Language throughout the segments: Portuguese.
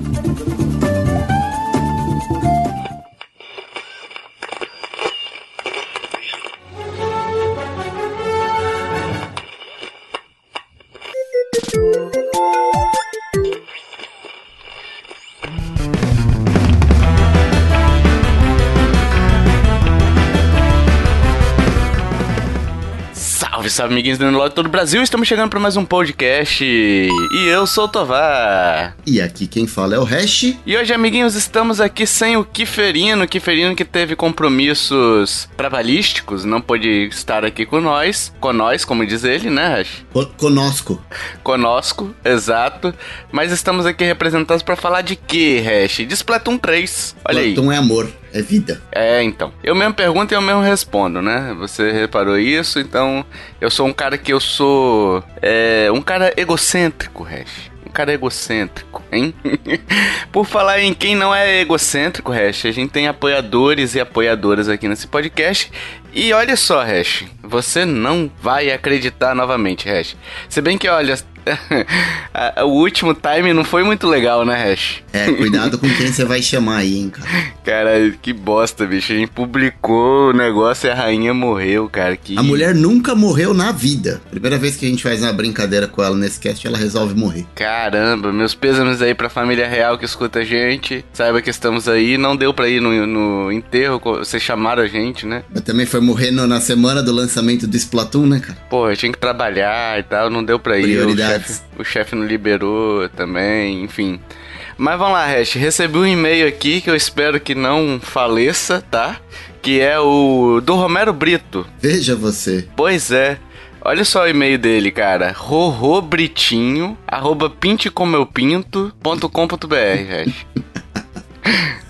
Thank you. Salve, amiguinhos do Nerd todo o Brasil. Estamos chegando para mais um podcast. E eu sou o Tovar. E aqui quem fala é o Hash. E hoje, amiguinhos, estamos aqui sem o Kiferino. Kiferino que teve compromissos trabalhísticos, não pôde estar aqui com nós. Com nós, como diz ele, né, Hash? conosco. Conosco, exato. Mas estamos aqui representados para falar de que, Hash? De Splatoon 3. Olha Splatoon aí. Splatoon é amor. É vida. É, então. Eu mesmo pergunto e eu mesmo respondo, né? Você reparou isso, então eu sou um cara que eu sou. É, um cara egocêntrico, Hash. Um cara egocêntrico, hein? Por falar em quem não é egocêntrico, Hash, a gente tem apoiadores e apoiadoras aqui nesse podcast. E olha só, Hash, você não vai acreditar novamente, Hash. Se bem que, olha, o último time não foi muito legal, né, Hash? É, cuidado com quem você vai chamar aí, hein, cara. Cara, que bosta, bicho. A gente publicou o negócio e a rainha morreu, cara. Que... A mulher nunca morreu na vida. Primeira vez que a gente faz uma brincadeira com ela nesse cast, ela resolve morrer. Caramba, meus pêsames aí pra família real que escuta a gente. Saiba que estamos aí. Não deu pra ir no, no enterro, vocês chamaram a gente, né? Mas também foi morrer no, na semana do lançamento do Splatoon, né, cara? Pô, eu tinha que trabalhar e tal, não deu pra ir. Prioridades. O chefe não liberou também, enfim. Mas vamos lá, Hash. Recebi um e-mail aqui que eu espero que não faleça, tá? Que é o do Romero Brito. Veja você. Pois é. Olha só o e-mail dele, cara. rorobritinho, arroba pintecomeupinto.com.br, Hash.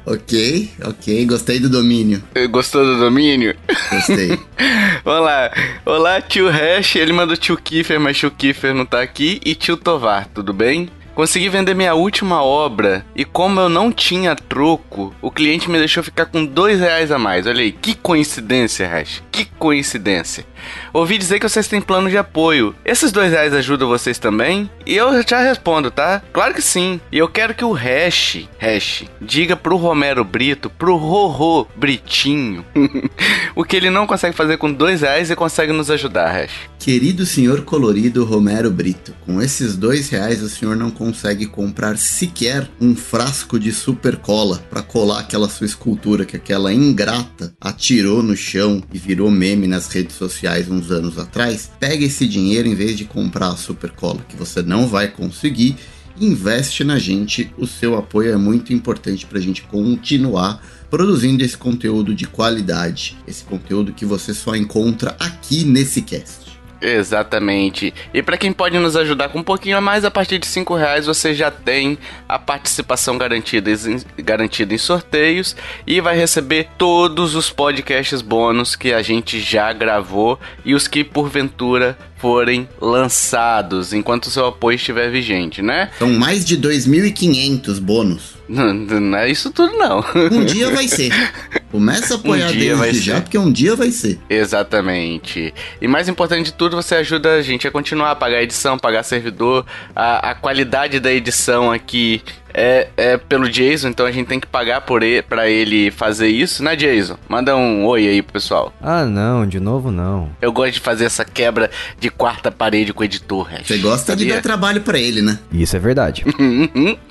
ok, ok. Gostei do domínio. Gostou do domínio? Gostei. Vamos lá. Olá, tio Hash. Ele mandou tio Kiefer, mas tio Kiefer não tá aqui. E tio Tovar, tudo bem? Consegui vender minha última obra e como eu não tinha troco, o cliente me deixou ficar com dois reais a mais. Olha aí, que coincidência, Hash. Que coincidência. Ouvi dizer que vocês têm plano de apoio. Esses dois reais ajudam vocês também? E eu já respondo, tá? Claro que sim. E eu quero que o Hash, Hash, diga pro Romero Brito, pro Rorô Britinho, o que ele não consegue fazer com dois reais e consegue nos ajudar, Hash. Querido senhor colorido Romero Brito, com esses dois reais o senhor não consegue comprar sequer um frasco de super cola para colar aquela sua escultura que aquela ingrata atirou no chão e virou meme nas redes sociais uns anos atrás. Pega esse dinheiro em vez de comprar a super cola que você não vai conseguir investe na gente. O seu apoio é muito importante para a gente continuar produzindo esse conteúdo de qualidade, esse conteúdo que você só encontra aqui nesse cast. Exatamente. E para quem pode nos ajudar com um pouquinho a mais, a partir de 5 reais você já tem a participação garantida garantida em sorteios e vai receber todos os podcasts bônus que a gente já gravou e os que porventura forem lançados enquanto o seu apoio estiver vigente, né? São mais de 2.500 bônus. Não, não, é isso tudo, não. Um dia vai ser. Começa a apoiar um desde já, porque um dia vai ser. Exatamente. E mais importante de tudo, você ajuda a gente a continuar a pagar a edição, pagar servidor, a, a qualidade da edição aqui é, é pelo Jason, então a gente tem que pagar por ele, pra ele fazer isso, né, Jason? Manda um oi aí pro pessoal. Ah, não, de novo não. Eu gosto de fazer essa quebra de quarta parede com o editor, Você gosta sabia? de dar trabalho para ele, né? Isso é verdade.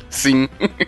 Sim.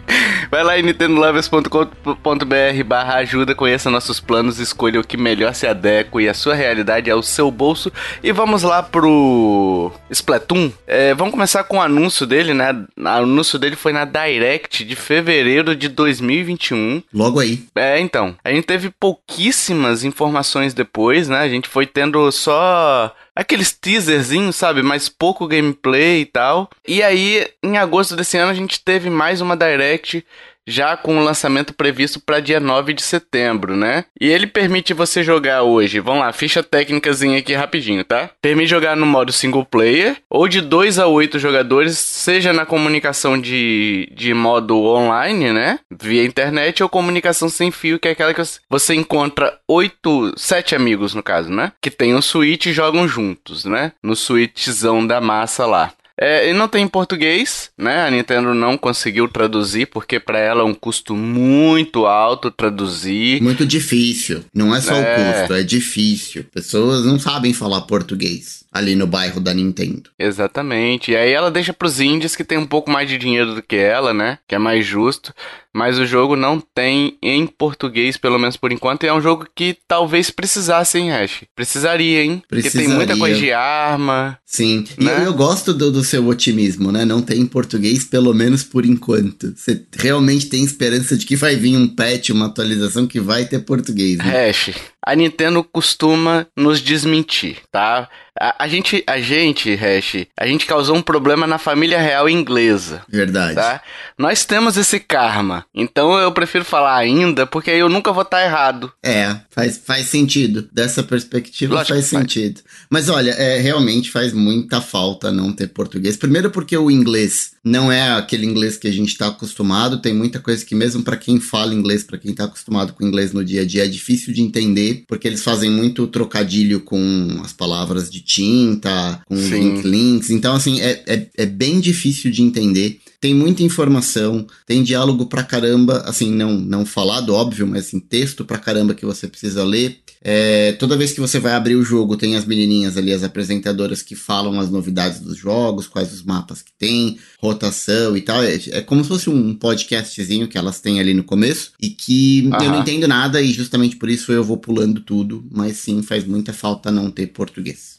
Vai lá em nintendolovers.com.br barra ajuda, conheça nossos planos, escolha o que melhor se adequa e a sua realidade ao seu bolso. E vamos lá pro Splatoon. É, vamos começar com o anúncio dele, né? O anúncio dele foi na Direct de fevereiro de 2021. Logo aí. É, então. A gente teve pouquíssimas informações depois, né? A gente foi tendo só aqueles teaserzinhos, sabe? Mais pouco gameplay e tal. E aí, em agosto desse ano, a gente teve mais uma Direct já com o lançamento previsto para dia 9 de setembro, né? E ele permite você jogar hoje, vamos lá, ficha técnicazinha aqui rapidinho, tá? Permite jogar no modo single player ou de 2 a 8 jogadores, seja na comunicação de, de modo online, né? Via internet ou comunicação sem fio, que é aquela que você encontra 8, 7 amigos no caso, né? Que tem um Switch e jogam juntos, né? No Switchzão da massa lá. É, e não tem em português, né? A Nintendo não conseguiu traduzir, porque para ela é um custo muito alto traduzir. Muito difícil. Não é só é. o custo, é difícil. Pessoas não sabem falar português ali no bairro da Nintendo. Exatamente. E aí ela deixa pros indies que tem um pouco mais de dinheiro do que ela, né? Que é mais justo mas o jogo não tem em português, pelo menos por enquanto, e é um jogo que talvez precisasse, hein, Ash? Precisaria, hein? Precisaria. Porque tem muita coisa de arma. Sim, né? e eu, eu gosto do, do, seu otimismo, né? Não tem em português, pelo menos por enquanto. Você realmente tem esperança de que vai vir um patch, uma atualização que vai ter português, né? Ash, a Nintendo costuma nos desmentir, tá? A, a, gente, a gente, Hash, a gente causou um problema na família real inglesa. Verdade. Tá? Nós temos esse karma. Então eu prefiro falar ainda, porque aí eu nunca vou estar errado. É, faz, faz sentido. Dessa perspectiva Lógico faz sentido. Faz. Mas olha, é, realmente faz muita falta não ter português. Primeiro porque o inglês não é aquele inglês que a gente está acostumado. Tem muita coisa que mesmo para quem fala inglês, para quem está acostumado com inglês no dia a dia, é difícil de entender, porque eles fazem muito trocadilho com as palavras de tinta, com link, links. Então, assim, é, é, é bem difícil de entender tem muita informação, tem diálogo pra caramba, assim, não, não falado, óbvio, mas assim, texto pra caramba que você precisa ler. É, toda vez que você vai abrir o jogo, tem as menininhas ali, as apresentadoras que falam as novidades dos jogos, quais os mapas que tem, rotação e tal. É, é como se fosse um podcastzinho que elas têm ali no começo e que uhum. eu não entendo nada e justamente por isso eu vou pulando tudo, mas sim, faz muita falta não ter português.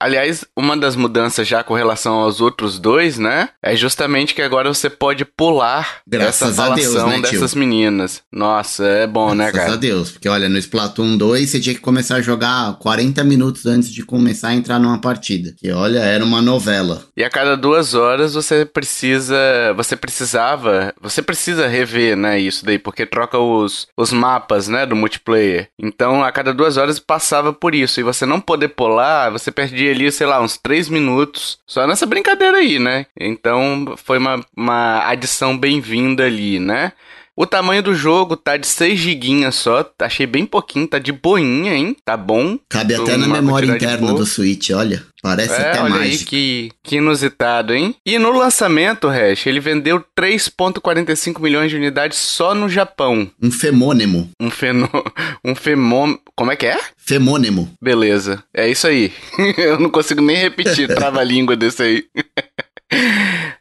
Aliás, uma das mudanças já com relação aos outros dois, né? É justamente que agora você pode pular Graças essa falação Deus, né, dessas meninas. Nossa, é bom, Graças né, cara? Graças a Deus, porque olha, no Splatoon 2 você tinha que começar a jogar 40 minutos antes de começar a entrar numa partida. Que olha, era uma novela. E a cada duas horas você precisa. Você precisava. Você precisa rever, né? Isso daí, porque troca os, os mapas, né? Do multiplayer. Então, a cada duas horas passava por isso. E você não poder pular, você perdia ali, sei lá, uns 3 minutos só nessa brincadeira aí, né? Então foi uma, uma adição bem-vinda ali, né? O tamanho do jogo tá de 6 giguinhas só, achei bem pouquinho, tá de boinha, hein? Tá bom. Cabe até na memória interna do Switch, olha. Parece é, até olha mágico. aí que, que inusitado, hein? E no lançamento, Hash, ele vendeu 3.45 milhões de unidades só no Japão. Um femônimo. Um fenô... Um femô... Como é que é? Femônimo. Beleza. É isso aí. Eu não consigo nem repetir, trava-língua desse aí.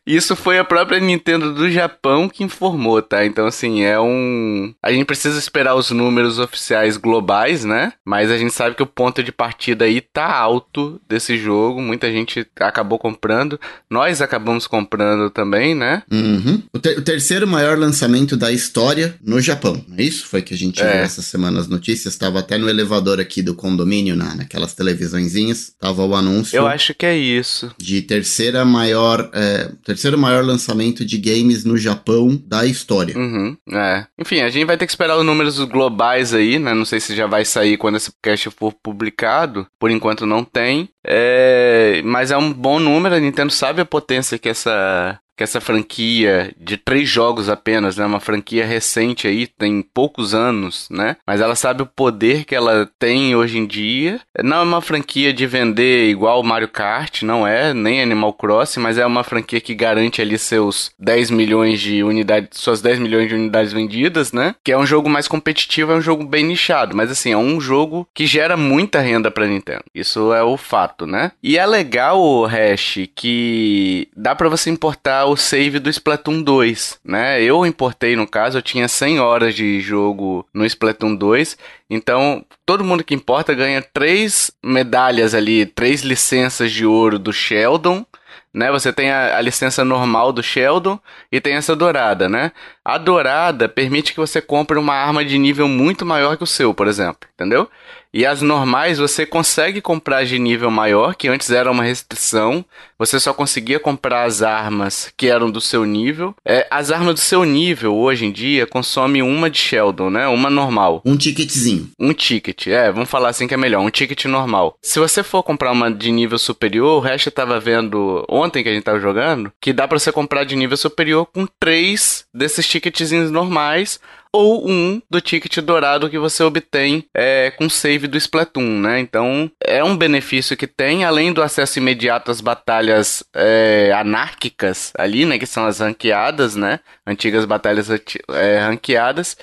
Isso foi a própria Nintendo do Japão que informou, tá? Então, assim, é um. A gente precisa esperar os números oficiais globais, né? Mas a gente sabe que o ponto de partida aí tá alto desse jogo. Muita gente acabou comprando. Nós acabamos comprando também, né? Uhum. O, ter o terceiro maior lançamento da história no Japão. É isso? Foi que a gente é. viu essa semana as notícias. Tava até no elevador aqui do condomínio, na, naquelas televisõezinhas. Tava o anúncio. Eu acho que é isso. De terceira maior. É, terceiro maior lançamento de games no Japão da história. Uhum, é. Enfim, a gente vai ter que esperar os números globais aí, né? Não sei se já vai sair quando esse podcast for publicado. Por enquanto não tem. É... Mas é um bom número, a Nintendo sabe a potência que essa que essa franquia de três jogos apenas, né? Uma franquia recente aí, tem poucos anos, né? Mas ela sabe o poder que ela tem hoje em dia. Não é uma franquia de vender igual Mario Kart, não é, nem Animal Crossing, mas é uma franquia que garante ali seus 10 milhões de unidades, suas 10 milhões de unidades vendidas, né? Que é um jogo mais competitivo, é um jogo bem nichado, mas assim, é um jogo que gera muita renda pra Nintendo. Isso é o fato, né? E é legal, Hash, que dá para você importar o save do Splatoon 2, né? Eu importei, no caso, eu tinha 100 horas de jogo no Splatoon 2, então todo mundo que importa ganha três medalhas ali, três licenças de ouro do Sheldon, né? Você tem a, a, licença normal do Sheldon e tem essa dourada, né? A dourada permite que você compre uma arma de nível muito maior que o seu, por exemplo, entendeu? E as normais você consegue comprar de nível maior, que antes era uma restrição. Você só conseguia comprar as armas que eram do seu nível. É, as armas do seu nível, hoje em dia, consome uma de Sheldon, né? Uma normal. Um ticketzinho. Um ticket, é, vamos falar assim que é melhor. Um ticket normal. Se você for comprar uma de nível superior, o resto eu tava vendo ontem que a gente tava jogando, que dá para você comprar de nível superior com três desses ticketzinhos normais ou um do ticket dourado que você obtém é, com save do Splatoon, né? Então é um benefício que tem, além do acesso imediato às batalhas é, anárquicas ali, né? Que são as ranqueadas, né? Antigas batalhas é, ranqueadas.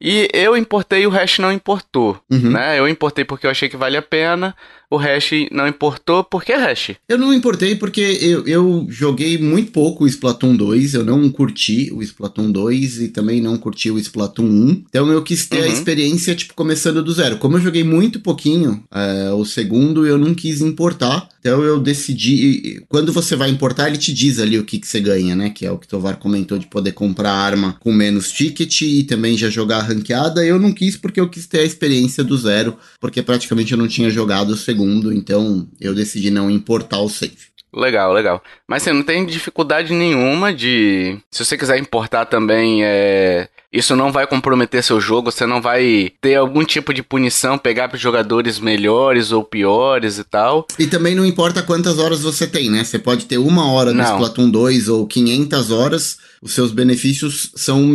E eu importei, o Hash não importou, uhum. né? Eu importei porque eu achei que vale a pena o hash não importou. Por que hash? Eu não importei porque eu, eu joguei muito pouco o Splatoon 2. Eu não curti o Splatoon 2 e também não curti o Splatoon 1. Então eu quis ter uhum. a experiência, tipo, começando do zero. Como eu joguei muito pouquinho é, o segundo, eu não quis importar. Então eu decidi. Quando você vai importar, ele te diz ali o que, que você ganha, né? Que é o que o Tovar comentou de poder comprar arma com menos ticket e também já jogar ranqueada. Eu não quis porque eu quis ter a experiência do zero, porque praticamente eu não tinha jogado o segundo segundo, então eu decidi não importar o save. Legal, legal. Mas você não tem dificuldade nenhuma de. Se você quiser importar também, é. Isso não vai comprometer seu jogo, você não vai ter algum tipo de punição, pegar para jogadores melhores ou piores e tal. E também não importa quantas horas você tem, né? Você pode ter uma hora no Splatoon 2 ou 500 horas, os seus benefícios são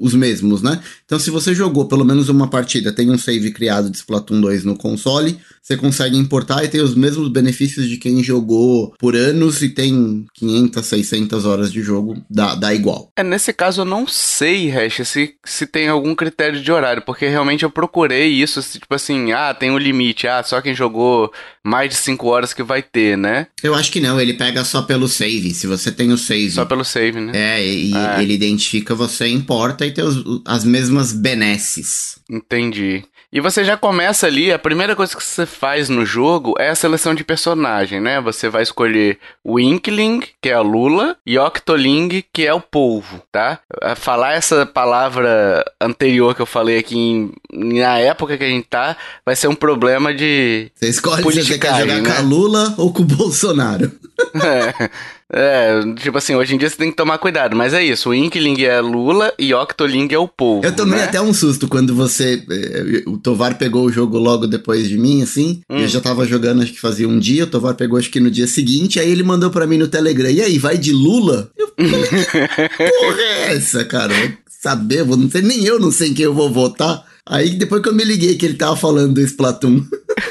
os mesmos, né? Então, se você jogou pelo menos uma partida, tem um save criado de Splatoon 2 no console, você consegue importar e ter os mesmos benefícios de quem jogou por anos e tem 500, 600 horas de jogo, dá, dá igual. É, nesse caso eu não sei, Hash, se, se tem algum critério de horário, porque realmente eu procurei isso, tipo assim, ah, tem um limite, ah, só quem jogou mais de 5 horas que vai ter, né? Eu acho que não, ele pega só pelo save, se você tem o save. Só pelo save, né? É, e é. ele identifica você, importa e tem os, as mesmas benesses. Entendi. E você já começa ali, a primeira coisa que você faz no jogo é a seleção de personagem, né? Você vai escolher o Inkling, que é a Lula, e Octoling, que é o polvo, tá? Falar essa palavra anterior que eu falei aqui em, na época que a gente tá, vai ser um problema de. Você escolhe se você quer jogar né? com a Lula ou com o Bolsonaro. é. É, tipo assim, hoje em dia você tem que tomar cuidado, mas é isso, o Inkling é Lula e Octoling é o povo. Eu tomei né? até um susto quando você. Eh, o Tovar pegou o jogo logo depois de mim, assim. Hum. Eu já tava jogando, acho que fazia um dia, o Tovar pegou acho que no dia seguinte, aí ele mandou para mim no Telegram. E aí, vai de Lula? Eu falei, porra é essa, cara? Vou saber, vou não sei, nem eu não sei em quem eu vou votar. Aí depois que eu me liguei que ele tava falando do Splatoon.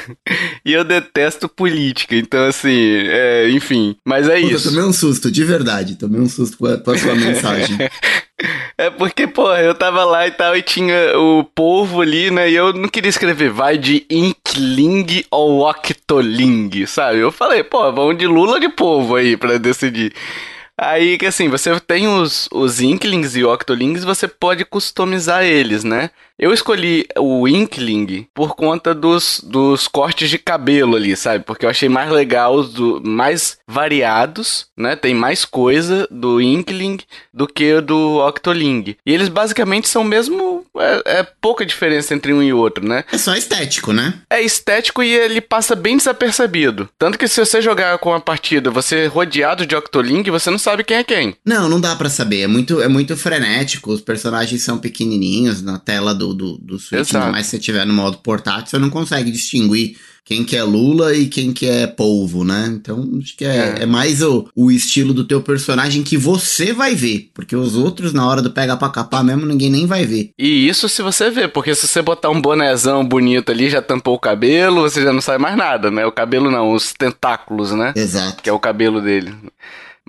e eu detesto política, então assim, é, enfim. Mas é Puta, isso. Eu tomei um susto, de verdade. Tomei um susto com a, com a sua mensagem. É porque, pô, eu tava lá e tal, e tinha o povo ali, né? E eu não queria escrever vai de Inkling ou Octoling, sabe? Eu falei, pô, vamos de Lula de povo aí pra decidir. Aí que assim, você tem os, os Inklings e Octolings, você pode customizar eles, né? Eu escolhi o Inkling por conta dos, dos cortes de cabelo ali, sabe? Porque eu achei mais legal, do, mais variados, né? Tem mais coisa do Inkling do que do Octoling. E eles basicamente são mesmo. É, é, pouca diferença entre um e outro, né? É só estético, né? É estético e ele passa bem desapercebido. Tanto que se você jogar com a partida, você rodeado de Octoling, você não sabe quem é quem. Não, não dá para saber. É muito, é muito frenético. Os personagens são pequenininhos na tela do do, do Switch, ainda mais se você tiver no modo portátil, você não consegue distinguir quem que é Lula e quem que é polvo, né? Então, acho que é, é. é, mais o, o estilo do teu personagem que você vai ver, porque os outros, na hora do pega pra capar mesmo, ninguém nem vai ver. E isso se você ver, porque se você botar um bonézão bonito ali, já tampou o cabelo, você já não sabe mais nada, né? O cabelo não, os tentáculos, né? Exato. Que é o cabelo dele.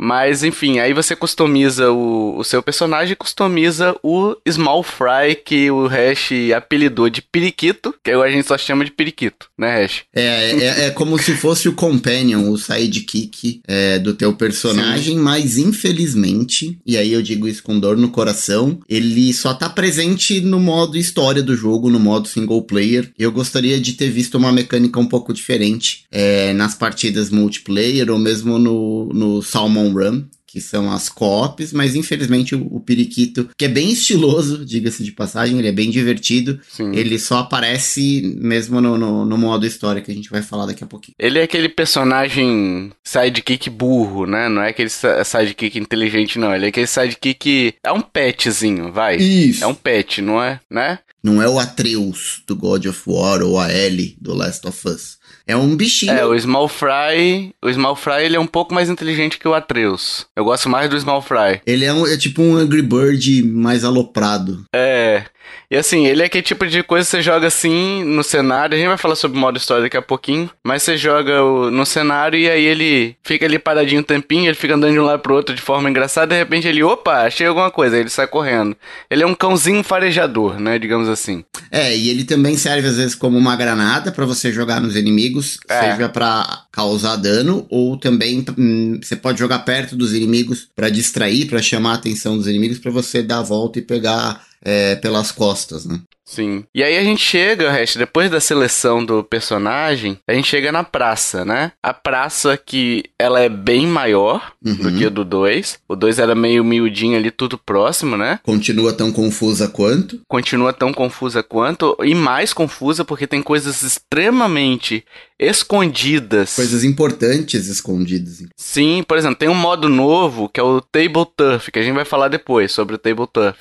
Mas enfim, aí você customiza o, o seu personagem e customiza o Small Fry, que o Hash apelidou de Periquito, que a gente só chama de Periquito, né, Hash? É, é, é como se fosse o companion, o sidekick é, do teu personagem, Sim. mas infelizmente, e aí eu digo isso com dor no coração, ele só tá presente no modo história do jogo, no modo single player. Eu gostaria de ter visto uma mecânica um pouco diferente é, nas partidas multiplayer ou mesmo no, no Salmon Salmon Run, que são as co-ops, mas infelizmente o, o, Periquito, que é bem estiloso, diga-se de passagem, ele é bem divertido, Sim. ele só aparece mesmo no, no, no, modo história que a gente vai falar daqui a pouquinho. Ele é aquele personagem sidekick burro, né? Não é aquele sidekick inteligente, não. Ele é aquele sidekick. É um petzinho, vai. Isso. É um pet, não é? Né? Não é o Atreus do God of War ou a Ellie do Last of Us. É um bichinho. É, o Small Fry. O Small Fry ele é um pouco mais inteligente que o Atreus. Eu gosto mais do Small Fry. Ele é, um, é tipo um Angry Bird mais aloprado. É. E assim, ele é aquele tipo de coisa que você joga assim no cenário. A gente vai falar sobre modo história daqui a pouquinho. Mas você joga o, no cenário e aí ele fica ali paradinho um tempinho, ele fica andando de um lado pro outro de forma engraçada. De repente ele, opa, achei alguma coisa. Aí ele sai correndo. Ele é um cãozinho farejador, né? Digamos assim. É, e ele também serve às vezes como uma granada para você jogar nos inimigos, é. seja para causar dano ou também hum, você pode jogar perto dos inimigos para distrair, para chamar a atenção dos inimigos, para você dar a volta e pegar é, pelas costas, né? Sim. E aí a gente chega, Rest, depois da seleção do personagem, a gente chega na praça, né? A praça que ela é bem maior uhum. do que o do 2. O 2 era meio miudinho ali, tudo próximo, né? Continua tão confusa quanto? Continua tão confusa quanto, e mais confusa porque tem coisas extremamente escondidas. Coisas importantes escondidas. Sim, por exemplo, tem um modo novo que é o Table Turf, que a gente vai falar depois sobre o Table Turf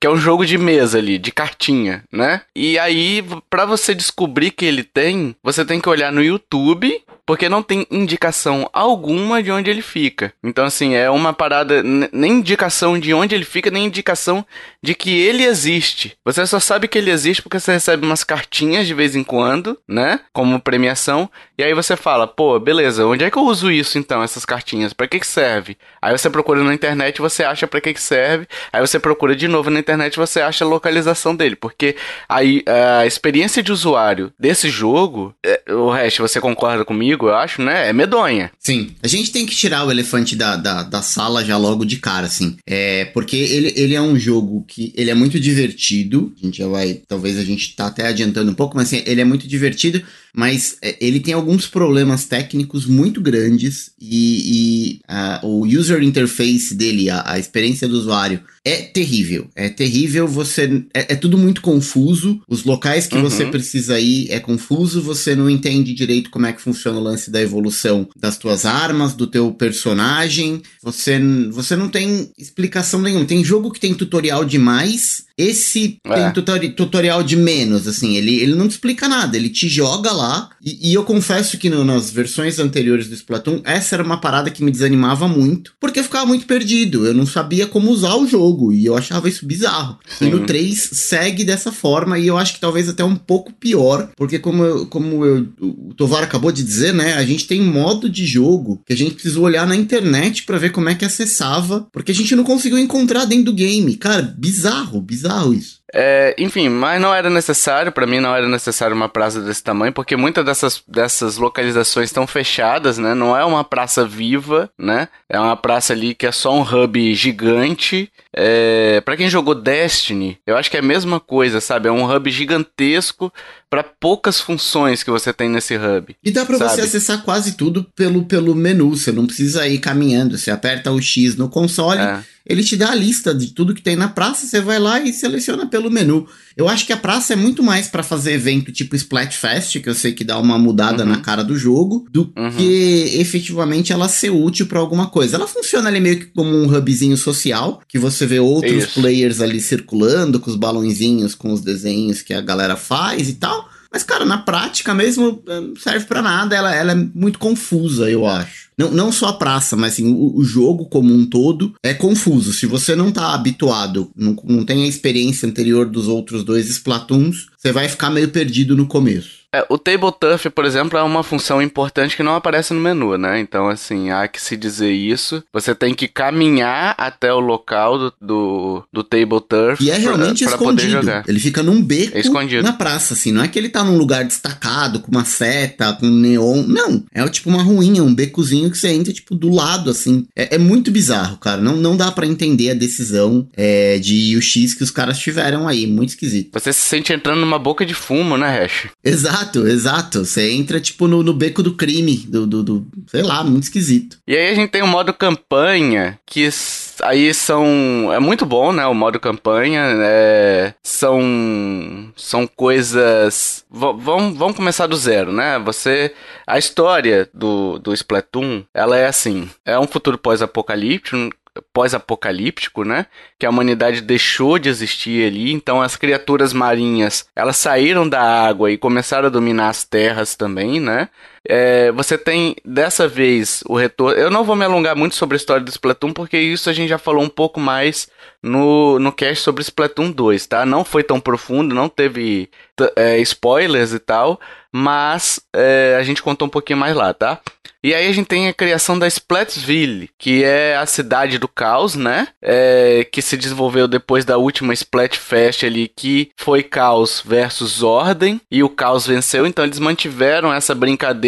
que é um jogo de mesa ali, de cartinha, né? E aí, para você descobrir que ele tem, você tem que olhar no YouTube porque não tem indicação alguma de onde ele fica. Então, assim, é uma parada, nem indicação de onde ele fica, nem indicação de que ele existe. Você só sabe que ele existe porque você recebe umas cartinhas de vez em quando, né? Como premiação. E aí você fala, pô, beleza, onde é que eu uso isso então, essas cartinhas? Para que que serve? Aí você procura na internet, você acha para que que serve. Aí você procura de novo na internet, você acha a localização dele. Porque aí a experiência de usuário desse jogo, é, o resto, você concorda comigo? Eu acho, né? É medonha. Sim. A gente tem que tirar o elefante da, da, da sala já logo de cara, assim. É, porque ele, ele é um jogo que ele é muito divertido. A gente já vai. Talvez a gente tá até adiantando um pouco, mas assim, ele é muito divertido mas é, ele tem alguns problemas técnicos muito grandes e, e o user interface dele, a, a, experiência do usuário, é terrível. É terrível, você. É, é tudo muito confuso. Os locais que uhum. você precisa ir é confuso, você não entende direito como é que funciona o lance da evolução das tuas armas, do teu personagem. Você, você não tem explicação nenhuma. Tem jogo que tem tutorial demais. Esse é. tem tutori tutorial de menos, assim. Ele, ele não te explica nada, ele te joga lá. E, e eu confesso que no, nas versões anteriores do Splatoon, essa era uma parada que me desanimava muito, porque eu ficava muito perdido. Eu não sabia como usar o jogo e eu achava isso bizarro. Sim. E no 3 segue dessa forma e eu acho que talvez até um pouco pior, porque como, eu, como eu, o Tovar acabou de dizer, né? A gente tem modo de jogo que a gente precisou olhar na internet para ver como é que acessava, porque a gente não conseguiu encontrar dentro do game. Cara, bizarro, bizarro bizarro isso. É, enfim, mas não era necessário, para mim não era necessário uma praça desse tamanho, porque muitas dessas, dessas localizações estão fechadas, né? Não é uma praça viva, né? É uma praça ali que é só um hub gigante. É, para quem jogou Destiny, eu acho que é a mesma coisa, sabe? É um hub gigantesco para poucas funções que você tem nesse hub. E dá para você acessar quase tudo pelo, pelo menu, você não precisa ir caminhando, você aperta o X no console. É ele te dá a lista de tudo que tem na praça, você vai lá e seleciona pelo menu. Eu acho que a praça é muito mais para fazer evento tipo Splatfest, que eu sei que dá uma mudada uhum. na cara do jogo, do uhum. que efetivamente ela ser útil para alguma coisa. Ela funciona ali meio que como um hubzinho social, que você vê outros Isso. players ali circulando com os balãozinhos, com os desenhos que a galera faz e tal. Mas, cara, na prática mesmo, eh, serve para nada. Ela, ela é muito confusa, eu acho. Não, não só a praça, mas assim, o, o, jogo como um todo é confuso. Se você não tá habituado, não, não tem a experiência anterior dos outros dois Splatoons, você vai ficar meio perdido no começo. É, o Table Turf, por exemplo, é uma função importante que não aparece no menu, né? Então, assim, há que se dizer isso. Você tem que caminhar até o local do, do, do Table Turf e é realmente pra, pra escondido. poder jogar. Ele fica num beco é na praça, assim. Não é que ele tá num lugar destacado, com uma seta, com neon. Não. É tipo uma ruinha, um becozinho que você entra, tipo, do lado, assim. É, é muito bizarro, cara. Não, não dá para entender a decisão é, de UX que os caras tiveram aí. Muito esquisito. Você se sente entrando numa boca de fumo, né, Hash? Exato. Exato, exato. Você entra, tipo, no, no beco do crime, do, do, do, sei lá, muito esquisito. E aí a gente tem o modo campanha, que aí são. É muito bom, né? O modo campanha. É, são. São coisas. Vamos, vamos começar do zero, né? Você. A história do, do Splatoon, ela é assim: é um futuro pós-apocalíptico, pós-apocalíptico, né? Que a humanidade deixou de existir ali, então as criaturas marinhas, elas saíram da água e começaram a dominar as terras também, né? É, você tem dessa vez o retorno. Eu não vou me alongar muito sobre a história do Splatoon, porque isso a gente já falou um pouco mais no, no cast sobre Splatoon 2, tá? Não foi tão profundo, não teve é, spoilers e tal, mas é, a gente contou um pouquinho mais lá, tá? E aí a gente tem a criação da Splatsville, que é a cidade do caos, né? É, que se desenvolveu depois da última Splatfest ali, que foi caos versus ordem, e o caos venceu, então eles mantiveram essa brincadeira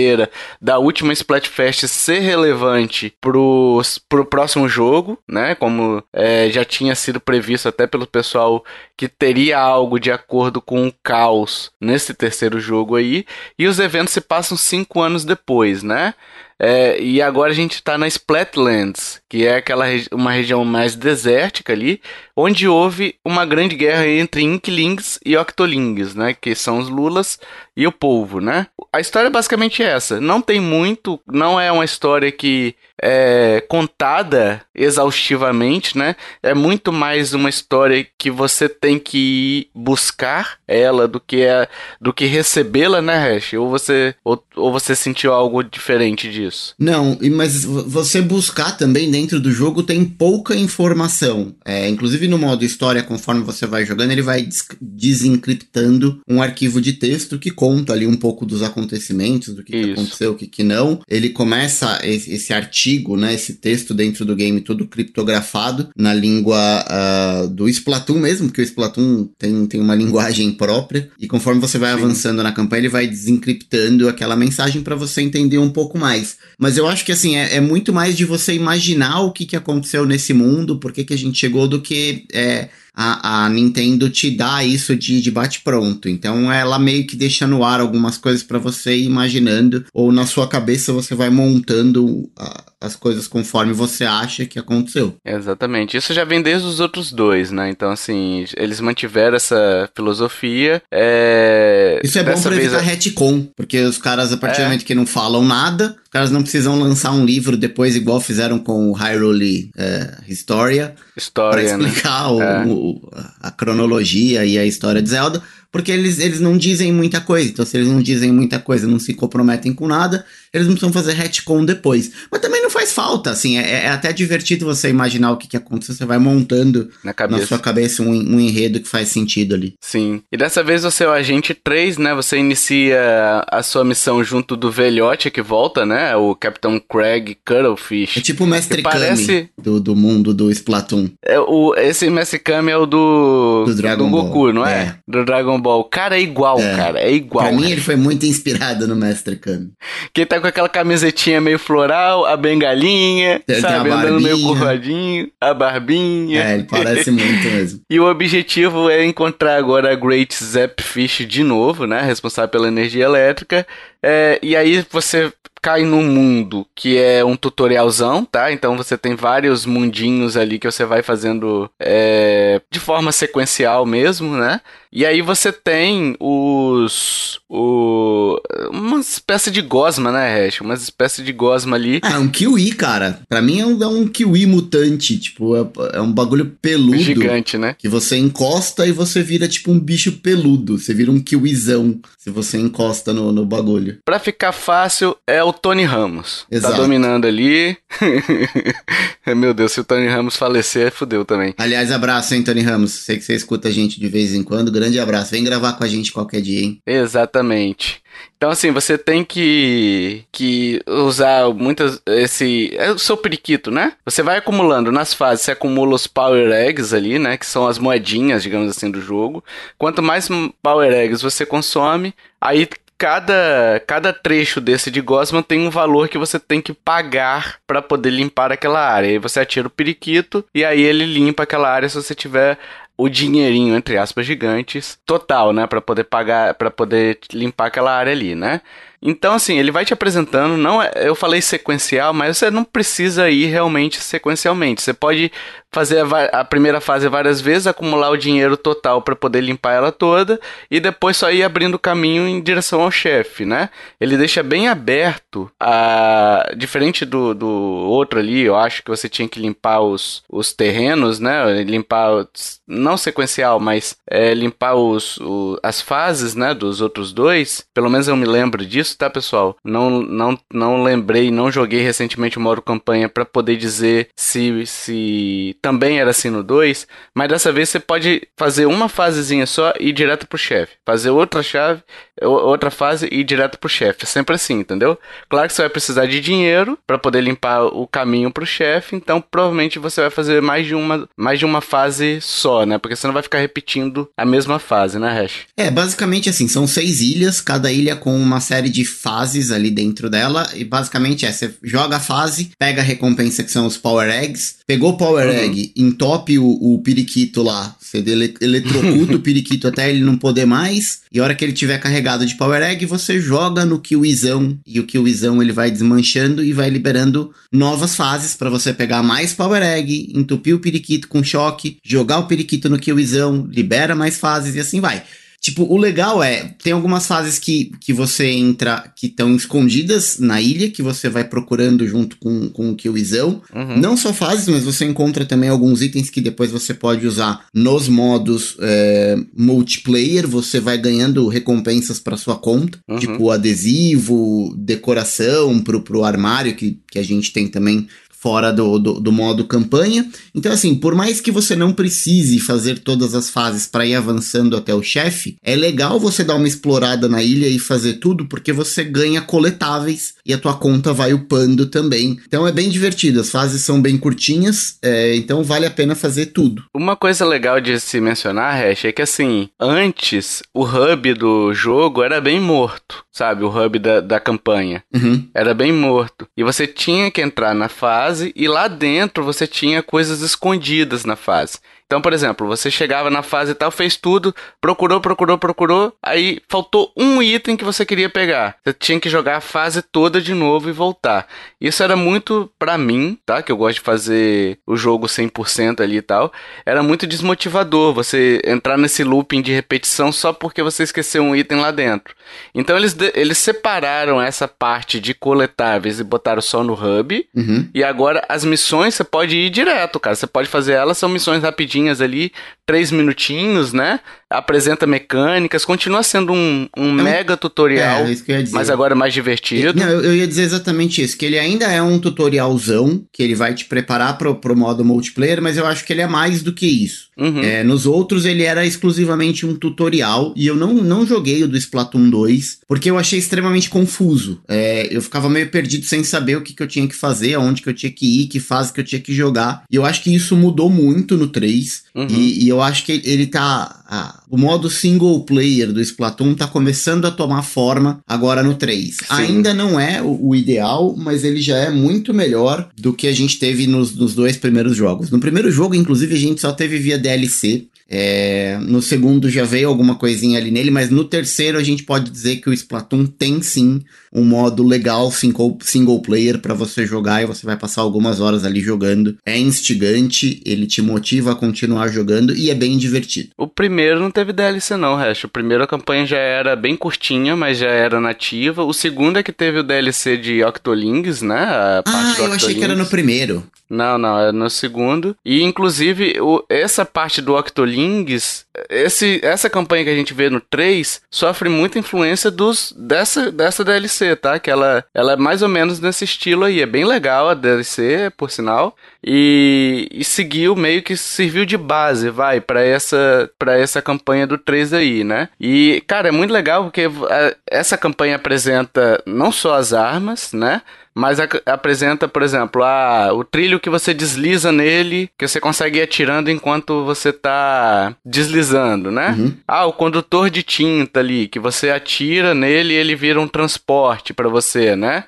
da última Splatfest ser relevante pro, pro próximo jogo, né? Como é, já tinha sido previsto até pelo pessoal que teria algo de acordo com o caos nesse terceiro jogo aí, e os eventos se passam cinco anos depois, né? É, e agora a gente está na Splatlands, que é aquela regi uma região mais desértica ali, onde houve uma grande guerra entre Inklings e Octolings, né? Que são os Lulas e o povo, né? A história é basicamente essa. Não tem muito, não é uma história que é contada exaustivamente, né? É muito mais uma história que você tem que ir buscar ela do que é, do que recebê-la, né, Hash? Ou você ou, ou você sentiu algo diferente disso? Não, mas você buscar também dentro do jogo tem pouca informação. É, inclusive no modo história, conforme você vai jogando, ele vai des desencriptando um arquivo de texto que conta ali um pouco dos acontecimentos, do que, que aconteceu, o que, que não. Ele começa esse, esse artigo, né, esse texto dentro do game todo criptografado na língua uh, do Splatoon mesmo, porque o Splatoon tem, tem uma linguagem própria. E conforme você vai Sim. avançando na campanha, ele vai desencriptando aquela mensagem para você entender um pouco mais. Mas eu acho que assim, é, é, muito mais de você imaginar o que, que aconteceu nesse mundo, por que, que a gente chegou, do que é, a, a Nintendo te dá isso de, de bate-pronto. Então ela meio que deixa no ar algumas coisas para você ir imaginando, ou na sua cabeça você vai montando a, as coisas conforme você acha que aconteceu. Exatamente. Isso já vem desde os outros dois, né? Então, assim, eles mantiveram essa filosofia. É... Isso é bom pra evitar a... retcon, porque os caras, a partir é. do momento que não falam nada, os caras não precisam lançar um livro depois, igual fizeram com o Hyrule é, Historia, História, pra né? explicar né? o, o, a cronologia e a história de Zelda porque eles, eles não dizem muita coisa. Então, se eles não dizem muita coisa, não se comprometem com nada, eles não precisam fazer retcon depois. Mas também não faz falta, assim, é, é até divertido você imaginar o que, que aconteceu, você vai montando na, na sua cabeça um, um, enredo que faz sentido ali. Sim. E dessa vez você é o agente 3, né? Você inicia a sua missão junto do velhote que volta, né? O Capitão Craig Cuttlefish. É tipo o Mestre Kami parece... do, do mundo do Splatoon. É, o, esse Mestre Kami é o do, do, Dragon do Goku, Ball. não é? é? Do Dragon Ball. Cara, é igual, é. cara. É igual. Pra mim, ele foi muito inspirado no Mestre Kami. Quem tá com aquela camisetinha meio floral, a bengalinha, ele sabe? Andando meio curvadinho, a barbinha. É, ele parece muito mesmo. E o objetivo é encontrar agora a Great Zapfish de novo, né? Responsável pela energia elétrica. É, e aí você cai num mundo que é um tutorialzão, tá? Então você tem vários mundinhos ali que você vai fazendo é, de forma sequencial mesmo, né? E aí você tem os. O, uma espécie de gosma, né, Hash? Uma espécie de gosma ali. É, um kiwi, cara. Pra mim é um, é um kiwi mutante. Tipo, é, é, um bagulho peludo. Gigante, né? Que você encosta e você vira tipo um bicho peludo. Você vira um kiwizão se você encosta no, no bagulho. Pra ficar fácil, é o Tony Ramos. Tá Exato. Tá dominando ali. Meu Deus, se o Tony Ramos falecer, fudeu também. Aliás, abraço, hein, Tony Ramos. Sei que você escuta a gente de vez em quando grande abraço. Vem gravar com a gente qualquer dia, hein? Exatamente. Então, assim, você tem que, que usar muitas. Esse. É o seu periquito, né? Você vai acumulando nas fases, você acumula os Power Eggs ali, né? Que são as moedinhas, digamos assim, do jogo. Quanto mais Power Eggs você consome, aí cada, cada trecho desse de Gosman tem um valor que você tem que pagar para poder limpar aquela área. Aí você atira o periquito e aí ele limpa aquela área se você tiver o dinheirinho, entre aspas, gigantes, total, né? para poder pagar, para poder limpar aquela área ali, né? Então, assim, ele vai te apresentando, não é, eu falei sequencial, mas você não precisa ir realmente sequencialmente. Você pode fazer a, a primeira fase várias vezes, acumular o dinheiro total para poder limpar ela toda e depois só ir abrindo caminho em direção ao chefe, né? Ele deixa bem aberto, a, diferente do, do outro ali, eu acho que você tinha que limpar os, os terrenos, né? Limpar, não sequencial, mas é, limpar os, o, as fases, né, dos outros dois. Pelo menos eu me lembro disso, tá, pessoal? Não, não, não lembrei, não joguei recentemente o modo campanha para poder dizer se, se também era assim no 2, mas dessa vez você pode fazer uma fasezinha só e ir direto pro chefe. Fazer outra chave, outra fase e ir direto pro chefe. É sempre assim, entendeu? Claro que você vai precisar de dinheiro para poder limpar o caminho pro chefe, então provavelmente você vai fazer mais de uma, mais de uma fase só, né? Porque você não vai ficar repetindo a mesma fase, né, Hash? É, basicamente assim, são seis ilhas, cada ilha com uma série de fases ali dentro dela, e basicamente é, você joga a fase, pega a recompensa que são os Power Eggs, pegou o Power uhum. Egg, entope o, o periquito lá, você eletrocuta o periquito até ele não poder mais, e a hora que ele tiver carregado de Power Egg, você joga no Kiwizão, e o Kiwizão ele vai desmanchando e vai liberando novas fases para você pegar mais Power Egg, entupir o periquito com choque, jogar o periquito no Kiwizão, libera mais fases e assim vai. Tipo, o legal é, tem algumas fases que, que você entra que estão escondidas na ilha, que você vai procurando junto com, com o Killzão. Uhum. Não só fases, mas você encontra também alguns itens que depois você pode usar nos modos é, multiplayer. Você vai ganhando recompensas para sua conta, uhum. tipo adesivo, decoração pro, pro armário, que, que a gente tem também fora do, do, do, modo campanha. Então, assim, por mais que você não precise fazer todas as fases para ir avançando até o chefe, é legal você dar uma explorada na ilha e fazer tudo, porque você ganha coletáveis e a tua conta vai upando também. Então é bem divertido, as fases são bem curtinhas, é, então vale a pena fazer tudo. Uma coisa legal de se mencionar, Hash, é que assim, antes o hub do jogo era bem morto, sabe? O hub da, da campanha. Uhum. Era bem morto. E você tinha que entrar na fase fase e lá dentro você tinha coisas escondidas na fase. Então, por exemplo, você chegava na fase e tal, fez tudo, procurou, procurou, procurou, aí faltou um item que você queria pegar. Você tinha que jogar a fase toda de novo e voltar. Isso era muito para mim, tá? Que eu gosto de fazer o jogo 100% ali e tal. Era muito desmotivador você entrar nesse looping de repetição só porque você esqueceu um item lá dentro. Então eles, eles separaram essa parte de coletáveis e botaram só no hub. Uhum. E agora as missões você pode ir direto, cara. Você pode fazer elas, são missões rapidinhas ali, três minutinhos, né? Apresenta mecânicas, continua sendo um, um é mega tutorial, é, mas agora é mais divertido. Não, eu, eu, ia dizer exatamente isso, que ele ainda é um tutorialzão, que ele vai te preparar pro, pro modo multiplayer, mas eu acho que ele é mais do que isso. Uhum. É, nos outros ele era exclusivamente um tutorial, e eu não, não joguei o do Splatoon 2, porque eu achei extremamente confuso. É, eu ficava meio perdido sem saber o que, que eu tinha que fazer, aonde que eu tinha que ir, que fase que eu tinha que jogar. E eu acho que isso mudou muito no 3. Uhum. E, e, eu acho que ele tá. Ah, o modo single player do Splatoon tá começando a tomar forma agora no 3. Sim. Ainda não é o, o, ideal, mas ele já é muito melhor do que a gente teve nos, nos dois primeiros jogos. No primeiro jogo, inclusive, a gente só teve via DLC. É, no segundo já veio alguma coisinha ali nele, mas no terceiro a gente pode dizer que o Splatoon tem sim um modo legal single, single player para você jogar e você vai passar algumas horas ali jogando. É instigante, ele te motiva a continuar jogando e é bem divertido. O primeiro não teve DLC não, Hash. O primeiro a campanha já era bem curtinha, mas já era nativa. O segundo é que teve o DLC de Octolings, né? ah, eu achei que era no primeiro. Não, não, é no segundo. E inclusive o, essa parte do Octolings, esse, essa campanha que a gente vê no 3 sofre muita influência dos dessa, dessa DLC, tá? Que ela, ela é mais ou menos nesse estilo aí. É bem legal a DLC, por sinal. E, e seguiu meio que serviu de base, vai, para essa para essa campanha do 3 aí, né? E, cara, é muito legal porque a, essa campanha apresenta não só as armas, né? Mas apresenta, por exemplo, a, o trilho que você desliza nele, que você consegue ir atirando enquanto você tá deslizando, né? Uhum. Ah, o condutor de tinta ali, que você atira nele e ele vira um transporte para você, né?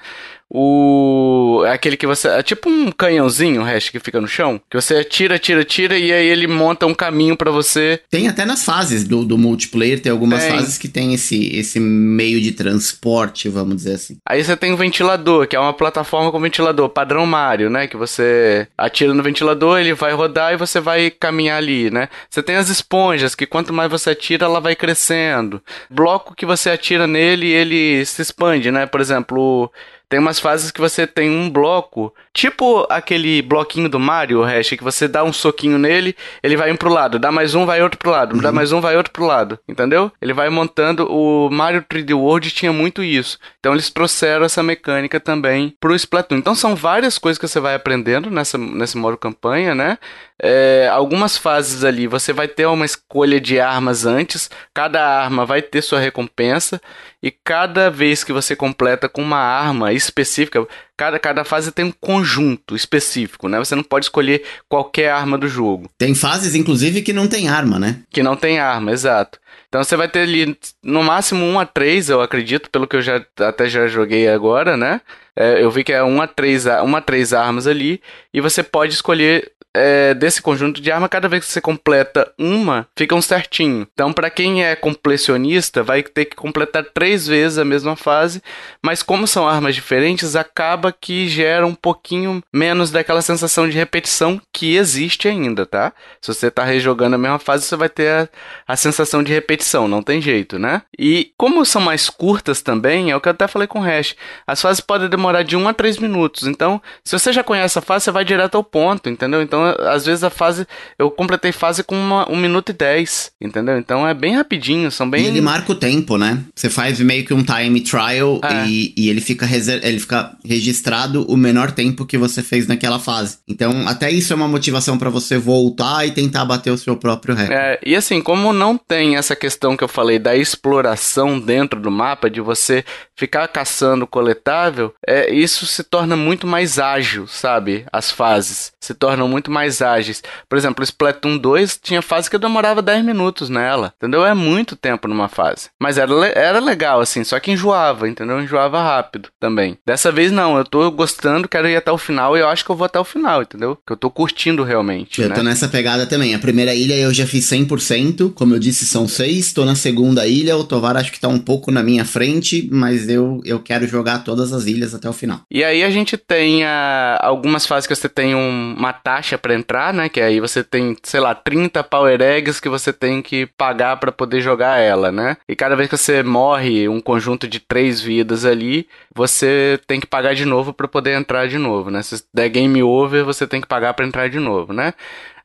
O. É aquele que você. É tipo um canhãozinho, o resto que fica no chão. Que você tira, tira, tira e aí ele monta um caminho para você. Tem até nas fases do, do multiplayer, tem algumas tem. fases que tem esse, esse meio de transporte, vamos dizer assim. Aí você tem o ventilador, que é uma plataforma com ventilador, padrão Mario, né? Que você atira no ventilador, ele vai rodar e você vai caminhar ali, né? Você tem as esponjas, que quanto mais você atira, ela vai crescendo. Bloco que você atira nele, ele se expande, né? Por exemplo, Tem umas fases que você tem um bloco, tipo aquele bloquinho do Mario, o Hash, que você dá um soquinho nele, ele vai um pro lado, dá mais um, vai outro pro lado, dá mais um, vai outro pro lado, entendeu? Ele vai montando. O Mario 3D World tinha muito isso. Então eles trouxeram essa mecânica também pro Splatoon. Então são várias coisas que você vai aprendendo nessa, nesse modo campanha, né? É, algumas fases ali você vai ter uma escolha de armas antes, cada arma vai ter sua recompensa, e cada vez que você completa com uma arma específica, cada, cada fase tem um conjunto específico, né? Você não pode escolher qualquer arma do jogo. Tem fases, inclusive, que não tem arma, né? Que não tem arma, exato. Então você vai ter ali no máximo 1 a 3, eu acredito, pelo que eu já até já joguei agora, né? É, eu vi que é 1 a 3, 1 a 3 armas ali, e você pode escolher é, desse conjunto de arma, cada vez que você completa uma, fica um certinho. Então, para quem é completionista, vai ter que completar três vezes a mesma fase, mas como são armas diferentes, acaba que gera um pouquinho menos daquela sensação de repetição que existe ainda, tá? Se você tá rejogando a mesma fase, você vai ter a, a sensação de repetição, não tem jeito, né? E como são mais curtas também, é o que eu até falei com o Hash, as fases podem demorar de 1 a 3 minutos. Então, se você já conhece a fase, você vai direto ao ponto, entendeu? Então, então, às vezes a fase. Eu completei fase com uma, 1 minuto e 10, entendeu? Então é bem rapidinho, são bem. E ele marca o tempo, né? Você faz meio que um time trial é. e, e, ele, fica ele fica registrado o menor tempo que você fez naquela fase. Então, até isso é uma motivação para você voltar e tentar bater o seu próprio recorde. É, e assim, como não tem essa questão que eu falei da exploração dentro do mapa, de você ficar caçando coletável, é, isso se torna muito mais ágil, sabe? As fases se tornam muito mais ágeis. Por exemplo, o Splatoon 2 tinha fase que eu demorava 10 minutos nela, entendeu? É muito tempo numa fase. Mas era, era legal, assim, só que enjoava, entendeu? Enjoava rápido também. Dessa vez não, eu tô gostando, quero ir até o final e eu acho que eu vou até o final, entendeu? Que eu tô curtindo realmente. Eu né? tô nessa pegada também. A primeira ilha eu já fiz 100%, como eu disse, são seis. Tô na segunda ilha, o Tovar acho que tá um pouco na minha frente, mas eu, eu quero jogar todas as ilhas até o final. E aí a gente tem uh, algumas fases que você tem um, uma taxa para entrar, né? Que aí você tem, sei lá, 30 Power Eggs que você tem que pagar para poder jogar ela, né? E cada vez que você morre um conjunto de três vidas ali, você tem que pagar de novo para poder entrar de novo, né? Se der game over, você tem que pagar para entrar de novo, né?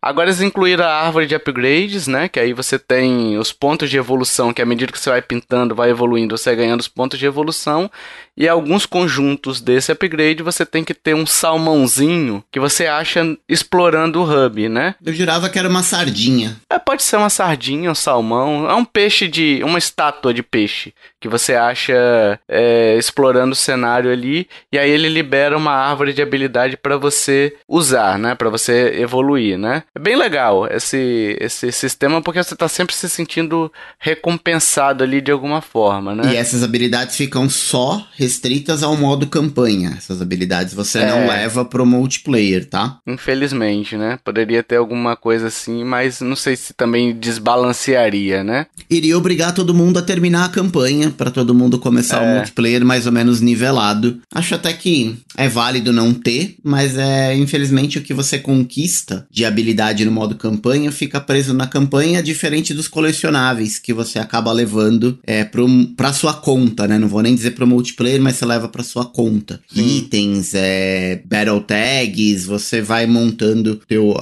Agora eles incluíram a árvore de upgrades, né? Que aí você tem os pontos de evolução, que à medida que você vai pintando, vai evoluindo, você vai ganhando os pontos de evolução. E alguns conjuntos desse upgrade você tem que ter um salmãozinho que você acha explorando o hub, né? Eu jurava que era uma sardinha. É, pode ser uma sardinha, um salmão. É um peixe de. uma estátua de peixe que você acha é, explorando o cenário ali. E aí ele libera uma árvore de habilidade para você usar, né? Para você evoluir, né? É bem legal esse, esse sistema porque você tá sempre se sentindo recompensado ali de alguma forma, né? E essas habilidades ficam só restritas ao modo campanha. Essas habilidades você é. não leva pro multiplayer, tá? Infelizmente, né? Poderia ter alguma coisa assim, mas não sei se também desbalancearia, né? Iria obrigar todo mundo a terminar a campanha para todo mundo começar é. o multiplayer mais ou menos nivelado. Acho até que é válido não ter, mas é infelizmente o que você conquista de habilidade no modo campanha fica preso na campanha, diferente dos colecionáveis que você acaba levando é, pro, pra sua conta, né? Não vou nem dizer pro multiplayer mas você leva para sua conta. Sim. Itens, é, battle tags, você vai montando, teu,